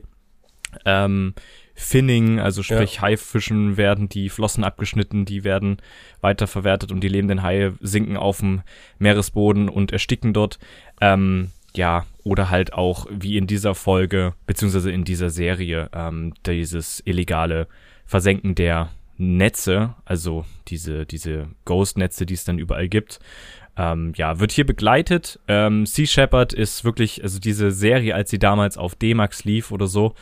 S2: ähm, Finning, also sprich Haifischen werden die Flossen abgeschnitten, die werden weiterverwertet und die lebenden Haie sinken auf dem Meeresboden und ersticken dort. Ähm, ja, oder halt auch wie in dieser Folge, beziehungsweise in dieser Serie, ähm, dieses illegale Versenken der Netze, also diese, diese Ghost-Netze, die es dann überall gibt. Ähm, ja, wird hier begleitet. Ähm, sea Shepherd ist wirklich, also diese Serie, als sie damals auf D-Max lief oder so,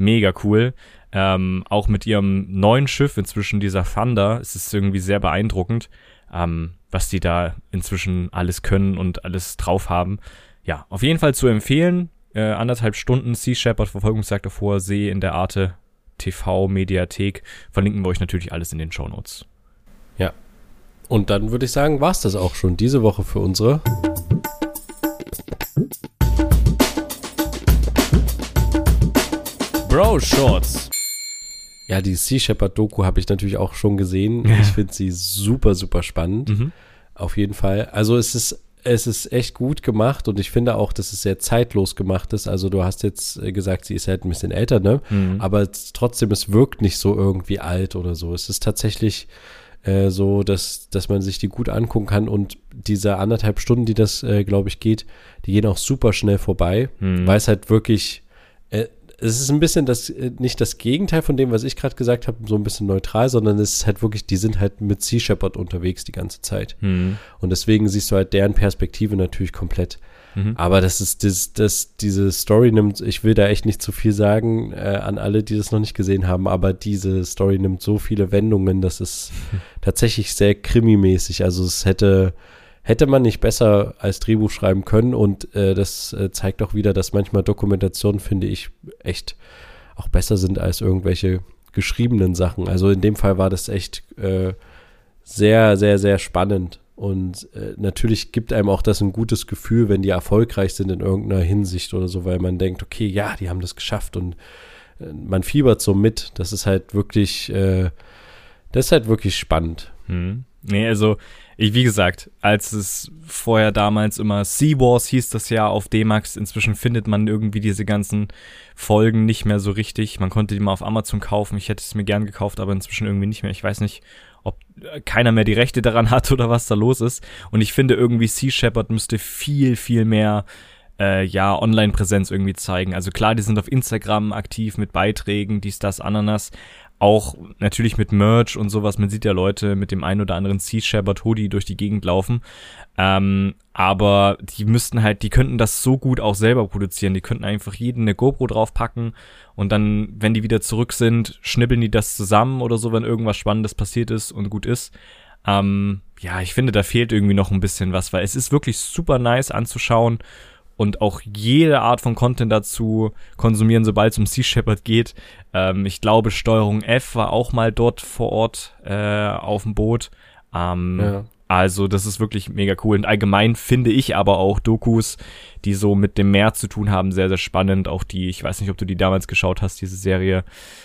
S2: mega cool. Ähm, auch mit ihrem neuen Schiff inzwischen, dieser Thunder, es ist irgendwie sehr beeindruckend, ähm, was die da inzwischen alles können und alles drauf haben. Ja, auf jeden Fall zu empfehlen. Äh, anderthalb Stunden Sea Shepherd Verfolgungsjagd auf hoher See in der Arte TV Mediathek. Verlinken wir euch natürlich alles in den Show Notes.
S1: Und dann würde ich sagen, war es das auch schon diese Woche für unsere.
S2: Bro Shorts.
S1: Ja, die Sea Shepherd Doku habe ich natürlich auch schon gesehen. Ich finde sie super, super spannend.
S2: Mhm.
S1: Auf jeden Fall. Also es ist, es ist echt gut gemacht und ich finde auch, dass es sehr zeitlos gemacht ist. Also du hast jetzt äh, gesagt, sie ist halt ein bisschen älter, ne?
S2: Mhm.
S1: Aber trotzdem, es wirkt nicht so irgendwie alt oder so. Es ist tatsächlich äh, so, dass, dass man sich die gut angucken kann und diese anderthalb Stunden, die das, äh, glaube ich, geht, die gehen auch super schnell vorbei,
S2: Mhm.
S1: weil es halt wirklich, es ist ein bisschen das, äh, nicht das Gegenteil von dem, was ich gerade gesagt habe, so ein bisschen neutral, sondern es ist halt wirklich, die sind halt mit Sea Shepherd unterwegs die ganze Zeit.
S2: Hm.
S1: Und deswegen siehst du halt deren Perspektive natürlich komplett.
S2: Mhm.
S1: Aber das ist, das, das, diese Story nimmt, ich will da echt nicht zu viel sagen äh, an alle, die das noch nicht gesehen haben, aber diese Story nimmt so viele Wendungen, das ist tatsächlich sehr krimimäßig. Also es hätte, hätte man nicht besser als Drehbuch schreiben können und äh, das äh, zeigt auch wieder, dass manchmal Dokumentationen, finde ich, echt auch besser sind als irgendwelche geschriebenen Sachen. Also in dem Fall war das echt äh, sehr, sehr, sehr spannend. Und äh, natürlich gibt einem auch das ein gutes Gefühl, wenn die erfolgreich sind in irgendeiner Hinsicht oder so, weil man denkt, okay, ja, die haben das geschafft und äh, man fiebert so mit. Das ist halt wirklich, äh, das ist halt wirklich spannend.
S2: Hm. Nee, also, ich, wie gesagt, als es vorher damals immer Sea Wars hieß das ja auf D-Max, inzwischen findet man irgendwie diese ganzen Folgen nicht mehr so richtig. Man konnte die mal auf Amazon kaufen. Ich hätte es mir gern gekauft, aber inzwischen irgendwie nicht mehr. Ich weiß nicht, ob äh, keiner mehr die Rechte daran hat oder was da los ist. Und ich finde irgendwie Sea Shepherd müsste viel, viel mehr äh, ja, Online-Präsenz irgendwie zeigen. Also klar, die sind auf Instagram aktiv mit Beiträgen, dies, das, Ananas. Auch natürlich mit Merch und sowas. Man sieht ja Leute mit dem einen oder anderen Sea Shepherd Hoodie durch die Gegend laufen. Ähm, aber die müssten halt, die könnten das so gut auch selber produzieren. Die könnten einfach jeden eine GoPro draufpacken und dann, wenn die wieder zurück sind, schnippeln die das zusammen oder so, wenn irgendwas Spannendes passiert ist und gut ist. Ähm, ja, ich finde, da fehlt irgendwie noch ein bisschen was, weil es ist wirklich super nice anzuschauen und auch jede Art von Content dazu konsumieren, sobald es um Sea Shepherd geht. Ähm, ich glaube, Steuerung F war auch mal dort vor Ort äh, auf dem Boot. Ähm,
S1: Ja.
S2: Also, das ist wirklich mega cool. Und allgemein finde ich aber auch Dokus, die so mit dem Meer zu tun haben, sehr, sehr spannend. Auch die, ich weiß nicht, ob du die damals geschaut hast, diese Serie,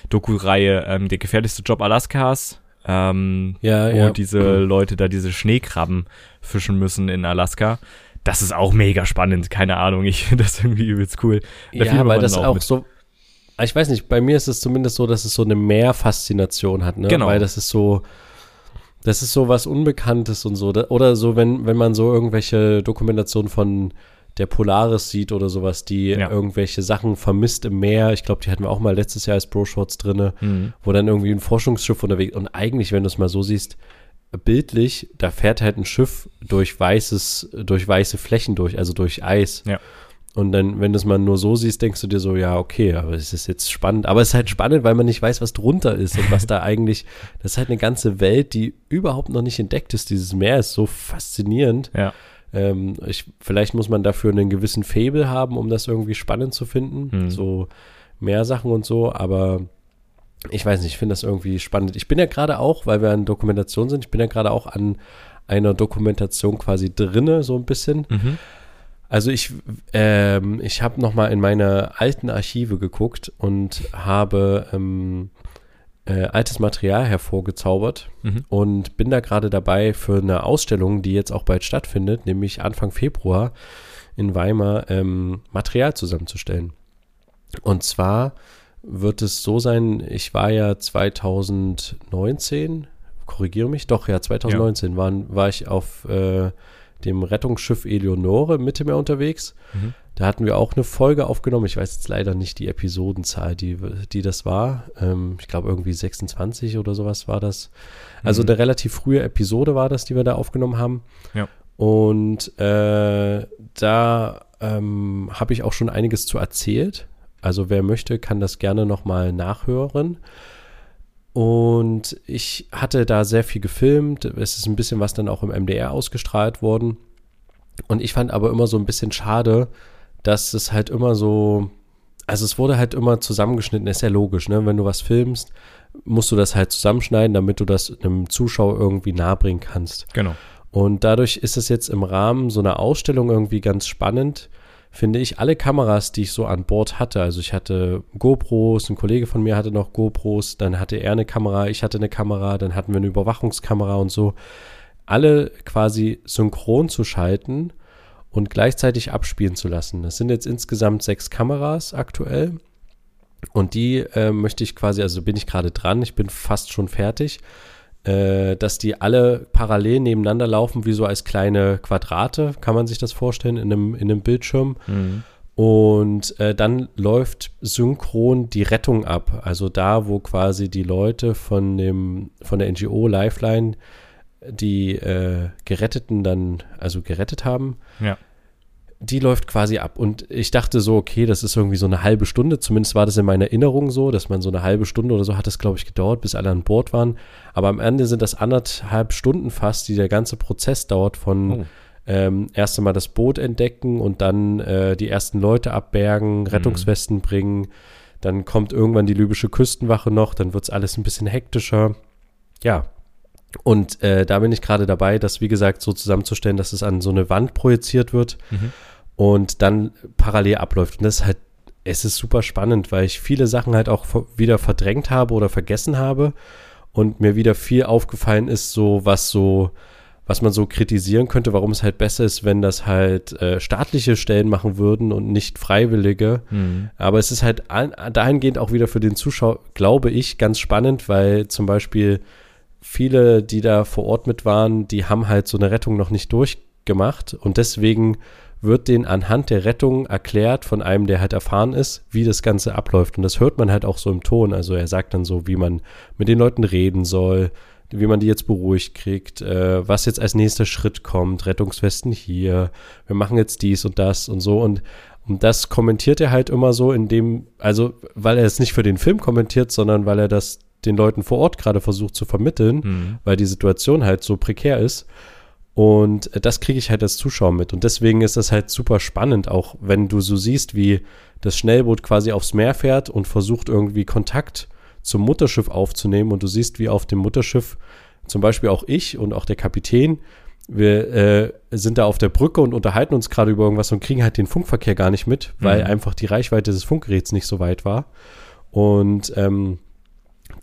S2: Doku-Reihe, ähm, der gefährlichste Job Alaskas. Ähm,
S1: Ja,
S2: wo
S1: ja.
S2: diese Leute da diese Schneekrabben fischen müssen in Alaska. Das ist auch mega spannend, keine Ahnung. Ich finde das irgendwie übelst cool. Da
S1: Ja, weil das auch
S2: mit.
S1: so. Ich weiß nicht, bei mir ist es zumindest so, dass es so eine Mehrfaszination hat, ne?
S2: Genau.
S1: Weil das ist so, das ist so was Unbekanntes und so. Oder so, wenn, wenn man so irgendwelche Dokumentationen von der Polaris sieht oder sowas, die
S2: Ja.
S1: irgendwelche Sachen vermisst im Meer. Ich glaube, die hatten wir auch mal letztes Jahr als Bro-Shorts drinne,
S2: Mhm.
S1: wo dann irgendwie ein Forschungsschiff unterwegs und eigentlich, wenn du es mal so siehst, bildlich, da fährt halt ein Schiff durch weißes, durch weiße Flächen durch, also durch Eis.
S2: Ja.
S1: Und dann, wenn du es mal nur so siehst, denkst du dir so, ja, okay, aber es ist jetzt spannend. Aber es ist halt spannend, weil man nicht weiß, was drunter ist und was da eigentlich, das ist halt eine ganze Welt, die überhaupt noch nicht entdeckt ist. Dieses Meer ist so faszinierend.
S2: Ja.
S1: Ähm, ich, vielleicht muss man dafür einen gewissen Fable haben, um das irgendwie spannend zu finden.
S2: Hm.
S1: So Meersachen und so, aber ich weiß nicht, ich finde das irgendwie spannend. Ich bin ja gerade auch, weil wir an Dokumentation sind, ich bin ja gerade auch an einer Dokumentation quasi drinne, so ein bisschen.
S2: Mhm.
S1: Also ich, ähm, ich habe noch mal in meine alten Archive geguckt und habe ähm, äh, altes Material hervorgezaubert
S2: Mhm.
S1: und bin da gerade dabei für eine Ausstellung, die jetzt auch bald stattfindet, nämlich Anfang Februar in Weimar, ähm, Material zusammenzustellen. Und zwar wird es so sein, ich war ja 2019, korrigiere mich, doch ja, 2019 waren, war ich auf äh, dem Rettungsschiff Eleonore im Mittelmeer unterwegs.
S2: Mhm.
S1: Da hatten wir auch eine Folge aufgenommen. Ich weiß jetzt leider nicht die Episodenzahl, die, die das war. Ähm, ich glaube irgendwie 26 oder sowas war das. Also
S2: Mhm.
S1: eine relativ frühe Episode war das, die wir da aufgenommen haben.
S2: Ja.
S1: Und äh, da ähm, habe ich auch schon einiges zu erzählt. Also wer möchte, kann das gerne nochmal nachhören. Und ich hatte da sehr viel gefilmt. Es ist ein bisschen was dann auch im MDR ausgestrahlt worden. Und ich fand aber immer so ein bisschen schade, dass es halt immer so, also es wurde halt immer zusammengeschnitten, ist ja logisch, ne? Wenn du was filmst, musst du das halt zusammenschneiden, damit du das einem Zuschauer irgendwie nahebringen kannst.
S2: Genau.
S1: Und dadurch ist es jetzt im Rahmen so einer Ausstellung irgendwie ganz spannend, finde ich, alle Kameras, die ich so an Bord hatte. Also ich hatte GoPros, ein Kollege von mir hatte noch GoPros, dann hatte er eine Kamera, ich hatte eine Kamera, dann hatten wir eine Überwachungskamera und so. Alle quasi synchron zu schalten und gleichzeitig abspielen zu lassen. Das sind jetzt insgesamt sechs Kameras aktuell. Und die äh, möchte ich quasi, also bin ich gerade dran, ich bin fast schon fertig, äh, dass die alle parallel nebeneinander laufen, wie so als kleine Quadrate, kann man sich das vorstellen, in einem, in einem Bildschirm.
S2: Mhm.
S1: Und äh, dann läuft synchron die Rettung ab. Also da, wo quasi die Leute von dem, von der NGO Lifeline die äh, Geretteten dann, also gerettet haben,
S2: Ja.
S1: Die läuft quasi ab. Und ich dachte so, okay, das ist irgendwie so eine halbe Stunde. Zumindest war das in meiner Erinnerung so, dass man so eine halbe Stunde oder so hat es, glaube ich, gedauert, bis alle an Bord waren. Aber am Ende sind das anderthalb Stunden fast, die der ganze Prozess dauert von
S2: Oh.
S1: ähm, erst einmal das Boot entdecken und dann äh, die ersten Leute abbergen, Rettungswesten bringen. Dann kommt irgendwann die libysche Küstenwache noch, dann wird es alles ein bisschen hektischer. Ja. Und äh, da bin ich gerade dabei, das, wie gesagt, so zusammenzustellen, dass es an so eine Wand projiziert wird
S2: Mhm.
S1: und dann parallel abläuft. Und das ist halt, es ist super spannend, weil ich viele Sachen halt auch wieder verdrängt habe oder vergessen habe und mir wieder viel aufgefallen ist, so was so, was man so kritisieren könnte, warum es halt besser ist, wenn das halt äh, staatliche Stellen machen würden und nicht freiwillige.
S2: Mhm.
S1: Aber es ist halt an, dahingehend auch wieder für den Zuschauer, glaube ich, ganz spannend, weil zum Beispiel viele, die da vor Ort mit waren, die haben halt so eine Rettung noch nicht durchgemacht und deswegen wird denen anhand der Rettung erklärt von einem, der halt erfahren ist, wie das Ganze abläuft. Und das hört man halt auch so im Ton. Also er sagt dann so, wie man mit den Leuten reden soll, wie man die jetzt beruhigt kriegt, äh, was jetzt als nächster Schritt kommt, Rettungswesten hier, wir machen jetzt dies und das und so. Und, und das kommentiert er halt immer so, in dem, also weil er es nicht für den Film kommentiert, sondern weil er das den Leuten vor Ort gerade versucht zu vermitteln,
S2: Mhm.
S1: weil die Situation halt so prekär ist. Und äh, das kriege ich halt als Zuschauer mit. Und deswegen ist das halt super spannend, auch wenn du so siehst, wie das Schnellboot quasi aufs Meer fährt und versucht irgendwie Kontakt zum Mutterschiff aufzunehmen. Und du siehst, wie auf dem Mutterschiff zum Beispiel auch ich und auch der Kapitän, wir äh, sind da auf der Brücke und unterhalten uns gerade über irgendwas und kriegen halt den Funkverkehr gar nicht mit, weil
S2: Mhm.
S1: einfach die Reichweite des Funkgeräts nicht so weit war. Und ähm,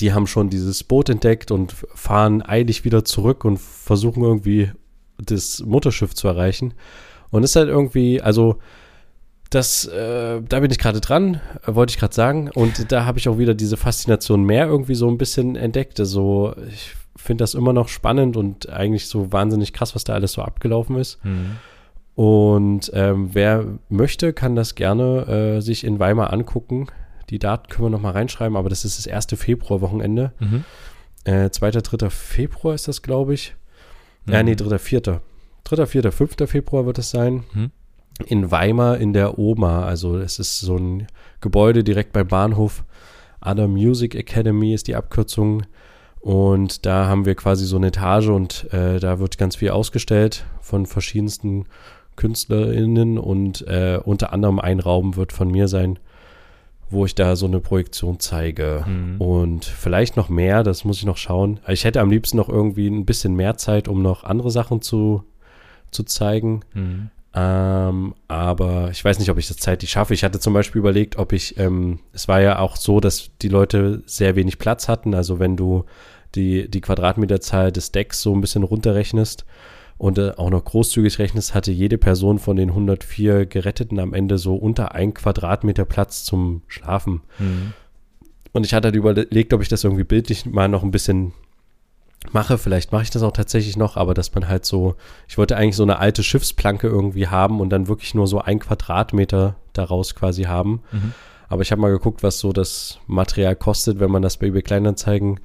S1: die haben schon dieses Boot entdeckt und fahren eilig wieder zurück und versuchen irgendwie das Mutterschiff zu erreichen. Und es ist halt irgendwie, also das, äh, da bin ich gerade dran, äh, wollte ich gerade sagen. Und da habe ich auch wieder diese Faszination mehr irgendwie so ein bisschen entdeckt. Also ich finde das immer noch spannend und eigentlich so wahnsinnig krass, was da alles so abgelaufen ist.
S2: Mhm.
S1: Und ähm, wer möchte, kann das gerne äh, sich in Weimar angucken. Die Daten können wir noch mal reinschreiben, aber das ist das erste Februarwochenende.
S2: Mhm.
S1: Äh, 2., 3. Februar ist das, glaube ich.
S2: Mhm.
S1: Ja, nee, 3., 4. 3., 4., 5. Februar wird es sein.
S2: Mhm.
S1: In Weimar in der OMA. Also es ist so ein Gebäude direkt beim Bahnhof. Other Music Academy ist die Abkürzung. Und da haben wir quasi so eine Etage und äh, da wird ganz viel ausgestellt von verschiedensten KünstlerInnen und äh, unter anderem ein Raum wird von mir sein, wo ich da so eine Projektion zeige.
S2: Mhm.
S1: Und vielleicht noch mehr, das muss ich noch schauen. Ich hätte am liebsten noch irgendwie ein bisschen mehr Zeit, um noch andere Sachen zu, zu zeigen.
S2: Mhm.
S1: Ähm, aber ich weiß nicht, ob ich das zeitlich schaffe. Ich hatte zum Beispiel überlegt, ob ich, ähm, es war ja auch so, dass die Leute sehr wenig Platz hatten. Also wenn du die, die Quadratmeterzahl des Decks so ein bisschen runterrechnest und äh, auch noch großzügig rechnest, hatte jede Person von den 104 Geretteten am Ende so unter ein Quadratmeter Platz zum Schlafen.
S2: Mhm.
S1: Und ich hatte halt überlegt, ob ich das irgendwie bildlich mal noch ein bisschen mache. Vielleicht mache ich das auch tatsächlich noch, aber dass man halt so, ich wollte eigentlich so eine alte Schiffsplanke irgendwie haben und dann wirklich nur so ein Quadratmeter daraus quasi haben.
S2: Mhm.
S1: Aber ich habe mal geguckt, was so das Material kostet, wenn man das bei eBay Kleinanzeigen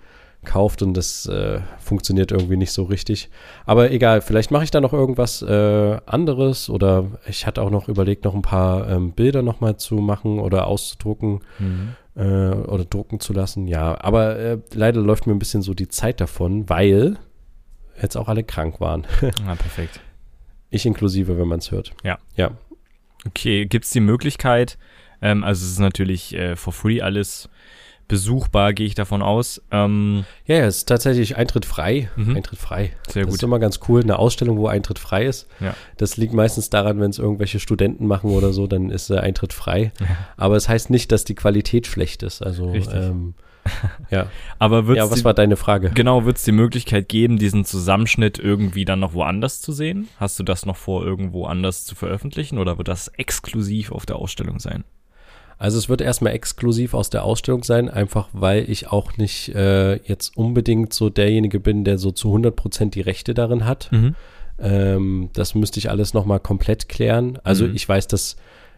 S1: kauft und das äh, funktioniert irgendwie nicht so richtig. Aber egal, vielleicht mache ich da noch irgendwas äh, anderes oder ich hatte auch noch überlegt, noch ein paar ähm, Bilder nochmal zu machen oder auszudrucken
S2: Mhm.
S1: äh, oder drucken zu lassen. Ja, aber äh, leider läuft mir ein bisschen so die Zeit davon, weil jetzt auch alle krank waren.
S2: Ah, perfekt.
S1: ich inklusive, wenn man es hört.
S2: Ja.
S1: Ja.
S2: Okay, gibt es die Möglichkeit, ähm, also es ist natürlich äh, for free alles besuchbar, gehe ich davon aus. Ähm,
S1: Ja, ja, es ist tatsächlich Eintritt frei.
S2: Mhm.
S1: Eintritt frei.
S2: sehr
S1: das
S2: gut.
S1: ist immer ganz cool, eine Ausstellung, wo Eintritt frei ist.
S2: Ja.
S1: Das liegt meistens daran, wenn es irgendwelche Studenten machen oder so, dann ist der Eintritt frei. Aber es heißt nicht, dass die Qualität schlecht ist. Also,
S2: Richtig.
S1: ähm, ja.
S2: Aber wird
S1: ja, was war deine Frage?
S2: Genau, wird es die Möglichkeit geben, diesen Zusammenschnitt irgendwie dann noch woanders zu sehen? Hast du das noch vor, irgendwo anders zu veröffentlichen oder wird das exklusiv auf der Ausstellung sein?
S1: Also es wird erstmal exklusiv aus der Ausstellung sein, einfach weil ich auch nicht äh, jetzt unbedingt so derjenige bin, der so zu 100% die Rechte darin hat.
S2: Mhm.
S1: Ähm, das müsste ich alles nochmal komplett klären. Also
S2: Mhm.
S1: ich weiß, dass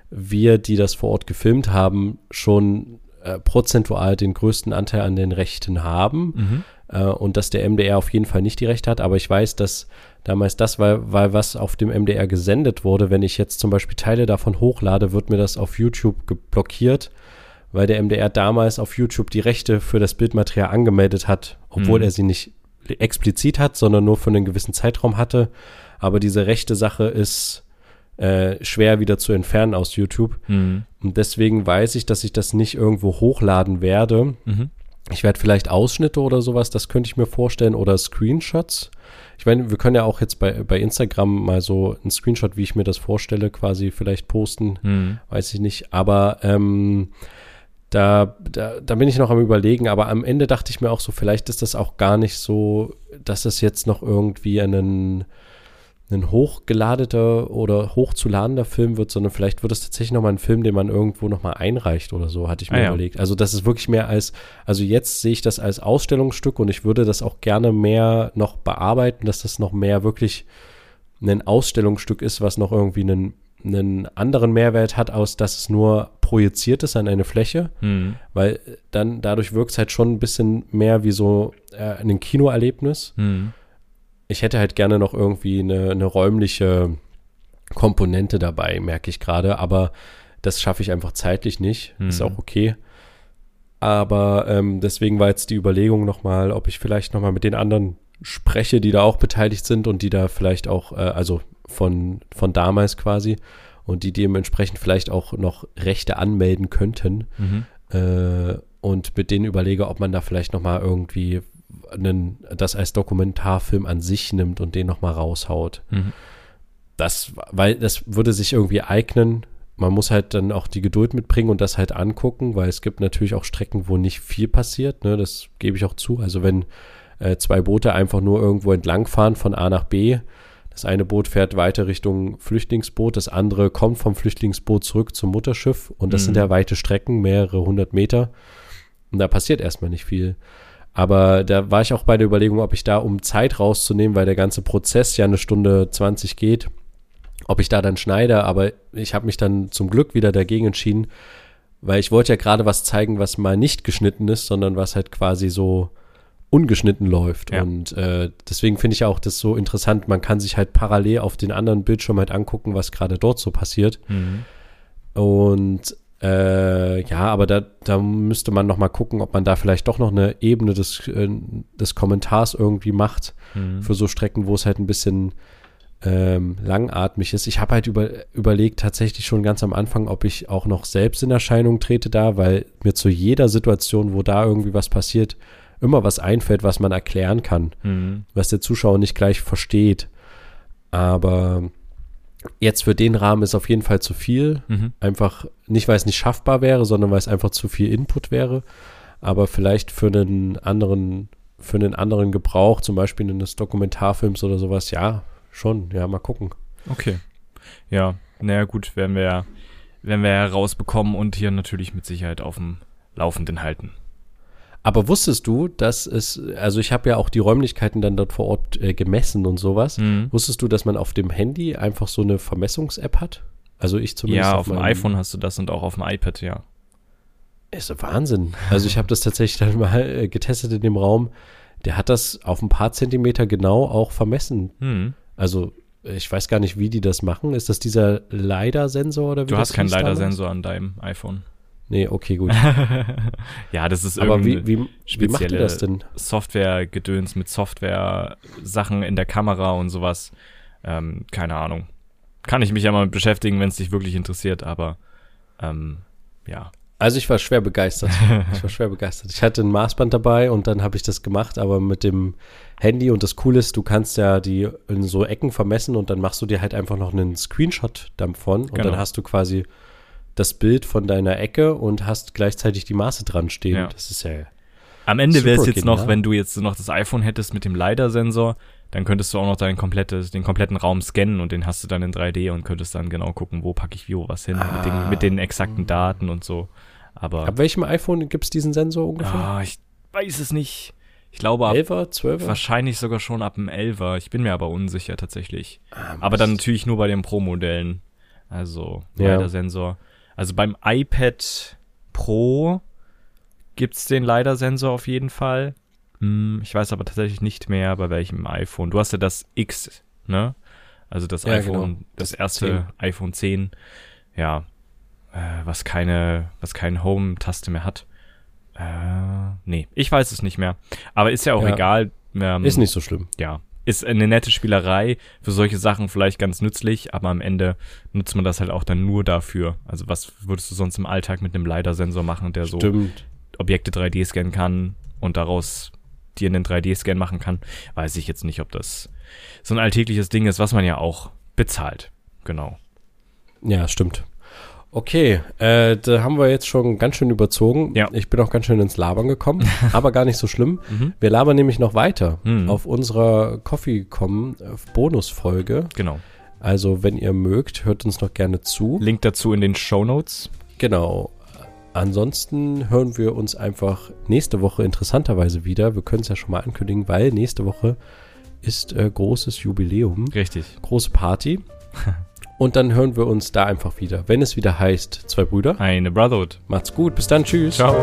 S1: wir, die das vor Ort gefilmt haben, schon äh, prozentual den größten Anteil an den Rechten haben.
S2: Mhm.
S1: Äh, und dass der MDR auf jeden Fall nicht die Rechte hat. Aber ich weiß, dass damals das war, weil was auf dem MDR gesendet wurde. Wenn ich jetzt zum Beispiel Teile davon hochlade, wird mir das auf YouTube blockiert, weil der MDR damals auf YouTube die Rechte für das Bildmaterial angemeldet hat, obwohl
S2: Mhm.
S1: er sie nicht explizit hat, sondern nur für einen gewissen Zeitraum hatte. Aber diese rechte Sache ist äh, schwer wieder zu entfernen aus YouTube.
S2: Mhm.
S1: Und deswegen weiß ich, dass ich das nicht irgendwo hochladen werde.
S2: Mhm.
S1: Ich werde vielleicht Ausschnitte oder sowas, das könnte ich mir vorstellen, oder Screenshots. Ich meine, wir können ja auch jetzt bei, bei Instagram mal so einen Screenshot, wie ich mir das vorstelle, quasi vielleicht posten,
S2: Mhm.
S1: weiß ich nicht. Aber ähm, da, da, da bin ich noch am Überlegen, aber am Ende dachte ich mir auch so, vielleicht ist das auch gar nicht so, dass es jetzt noch irgendwie einen, ein hochgeladeter oder hochzuladender Film wird, sondern vielleicht wird es tatsächlich nochmal ein Film, den man irgendwo nochmal einreicht oder so, hatte ich mir
S2: Ah, ja.
S1: überlegt. Also das ist wirklich mehr als, also jetzt sehe ich das als Ausstellungsstück und ich würde das auch gerne mehr noch bearbeiten, dass das noch mehr wirklich ein Ausstellungsstück ist, was noch irgendwie einen, einen anderen Mehrwert hat, aus dass es nur projiziert ist an eine Fläche,
S2: Mhm.
S1: weil dann dadurch wirkt es halt schon ein bisschen mehr wie so äh, ein Kinoerlebnis
S2: Mhm.
S1: Ich hätte halt gerne noch irgendwie eine, eine räumliche Komponente dabei, merke ich gerade, aber das schaffe ich einfach zeitlich nicht. Ist
S2: Mhm.
S1: auch okay. Aber ähm, deswegen war jetzt die Überlegung nochmal, ob ich vielleicht nochmal mit den anderen spreche, die da auch beteiligt sind und die da vielleicht auch, äh, also von, von damals quasi, und die dementsprechend vielleicht auch noch Rechte anmelden könnten
S2: Mhm.
S1: äh, und mit denen überlege, ob man da vielleicht nochmal irgendwie einen, das als Dokumentarfilm an sich nimmt und den nochmal raushaut.
S2: Mhm.
S1: Das, weil das würde sich irgendwie eignen. Man muss halt dann auch die Geduld mitbringen und das halt angucken, weil es gibt natürlich auch Strecken, wo nicht viel passiert. Ne? Das gebe ich auch zu. Also wenn äh, zwei Boote einfach nur irgendwo entlangfahren von A nach B, das eine Boot fährt weiter Richtung Flüchtlingsboot, das andere kommt vom Flüchtlingsboot zurück zum Mutterschiff und das
S2: Mhm.
S1: sind ja weite Strecken, mehrere hundert Meter. Und da passiert erstmal nicht viel. Aber da war ich auch bei der Überlegung, ob ich da, um Zeit rauszunehmen, weil der ganze Prozess ja eine Stunde 20 geht, ob ich da dann schneide. Aber ich habe mich dann zum Glück wieder dagegen entschieden, weil ich wollte ja gerade was zeigen, was mal nicht geschnitten ist, sondern was halt quasi so ungeschnitten läuft.
S2: Ja.
S1: Und äh, deswegen finde ich auch das so interessant. Man kann sich halt parallel auf den anderen Bildschirm halt angucken, was gerade dort so passiert.
S2: Mhm.
S1: Und äh, ja, aber da, da müsste man noch mal gucken, ob man da vielleicht doch noch eine Ebene des, äh, des Kommentars irgendwie macht
S2: Mhm.
S1: für so Strecken, wo es halt ein bisschen ähm, langatmig ist. Ich habe halt über, überlegt tatsächlich schon ganz am Anfang, ob ich auch noch selbst in Erscheinung trete da, weil mir zu jeder Situation, wo da irgendwie was passiert, immer was einfällt, was man erklären kann
S2: Mhm.
S1: was der Zuschauer nicht gleich versteht. Aber jetzt für den Rahmen ist auf jeden Fall zu viel.
S2: Mhm.
S1: Einfach nicht, weil es nicht schaffbar wäre, sondern weil es einfach zu viel Input wäre. Aber vielleicht für einen anderen, für einen anderen Gebrauch, zum Beispiel eines Dokumentarfilms oder sowas, ja, schon, ja, mal gucken.
S2: Okay. Ja, naja, gut, werden wir ja, werden wir ja rausbekommen und hier natürlich mit Sicherheit auf dem Laufenden halten.
S1: Aber wusstest du, dass es, also ich habe ja auch die Räumlichkeiten dann dort vor Ort äh, gemessen und sowas.
S2: Mhm.
S1: Wusstest du, dass man auf dem Handy einfach so eine Vermessungs-App hat? Also ich zumindest.
S2: Ja, auf dem
S1: meinem-
S2: iPhone hast du das und auch auf dem iPad, ja.
S1: Ist Wahnsinn. Also ich habe das tatsächlich dann mal äh, getestet in dem Raum. Der hat das auf ein paar Zentimeter genau auch vermessen.
S2: Mhm.
S1: Also ich weiß gar nicht, wie die das machen. Ist das dieser LiDAR-Sensor oder wie
S2: Du
S1: das
S2: hast keinen? LiDAR-Sensor an deinem iPhone.
S1: Nee, okay, gut.
S2: ja, das ist
S1: Aber
S2: irgendwie
S1: wie, wie, wie macht ihr das denn?
S2: Software-Gedöns mit Software-Sachen in der Kamera und sowas. Ähm, keine Ahnung. Kann ich mich ja mal mit beschäftigen, wenn es dich wirklich interessiert, aber ähm, ja.
S1: Also ich war schwer begeistert. Ich war schwer begeistert. Ich hatte ein Maßband dabei und dann habe ich das gemacht, aber mit dem Handy und das Coole ist, du kannst ja die in so Ecken vermessen und dann machst du dir halt einfach noch einen Screenshot davon und
S2: Genau.
S1: dann hast du quasi das Bild von deiner Ecke und hast gleichzeitig die Maße dran stehen.
S2: Ja.
S1: Das ist ja
S2: Am Ende wäre es jetzt noch, wenn du jetzt noch das iPhone hättest mit dem LiDAR-Sensor, dann könntest du auch noch dein komplettes, den kompletten Raum scannen und den hast du dann in 3D und könntest dann genau gucken, wo packe ich wie wo was hin, mit,
S1: Ah.
S2: den, mit den exakten Daten und so. Aber
S1: Ab welchem iPhone gibt es diesen Sensor ungefähr?
S2: ah, ich weiß es nicht. Ich glaube ab
S1: 11er, 12er?
S2: Wahrscheinlich sogar schon ab dem 11er. Ich bin mir aber unsicher tatsächlich.
S1: Ah,
S2: Aber dann natürlich nur bei den Pro-Modellen. Also
S1: Ja.
S2: LiDAR-Sensor. Also beim iPad Pro gibt's den LiDAR-Sensor auf jeden Fall. Hm, ich weiß aber tatsächlich nicht mehr, bei welchem iPhone. Du hast ja das X, ne? Also das
S1: Ja,
S2: iPhone,
S1: genau.
S2: das,
S1: Das
S2: erste
S1: 10.
S2: iPhone 10. Ja, äh, was keine, was keine Home-Taste mehr hat. Äh, nee, ich weiß es nicht mehr. Aber ist ja auch
S1: Ja.
S2: egal. Ähm,
S1: Ist nicht so schlimm.
S2: ja, ist eine nette Spielerei, für solche Sachen vielleicht ganz nützlich, aber am Ende nutzt man das halt auch dann nur dafür. Also was würdest du sonst im Alltag mit einem LiDAR-Sensor machen, der so
S1: Stimmt.
S2: Objekte 3D scannen kann und daraus dir einen 3D-Scan machen kann? Weiß ich jetzt nicht, ob das so ein alltägliches Ding ist, was man ja auch bezahlt. Genau.
S1: Ja, stimmt. Okay, äh, da haben wir jetzt schon ganz schön überzogen.
S2: Ja.
S1: Ich bin auch ganz schön ins Labern gekommen, aber gar nicht so schlimm.
S2: Mhm.
S1: Wir labern nämlich noch weiter
S2: Mhm.
S1: auf unserer Coffee.com äh, Bonusfolge.
S2: Genau.
S1: Also, wenn ihr mögt, hört uns noch gerne zu.
S2: Link dazu in den Show Notes.
S1: Genau. Ansonsten hören wir uns einfach nächste Woche interessanterweise wieder. Wir können es ja schon mal ankündigen, weil nächste Woche ist äh, großes Jubiläum,
S2: Richtig.
S1: große Party. Und dann hören wir uns da einfach wieder, wenn es wieder heißt, zwei Brüder.
S2: Eine Brotherhood.
S1: Macht's gut, bis dann, tschüss.
S2: Ciao.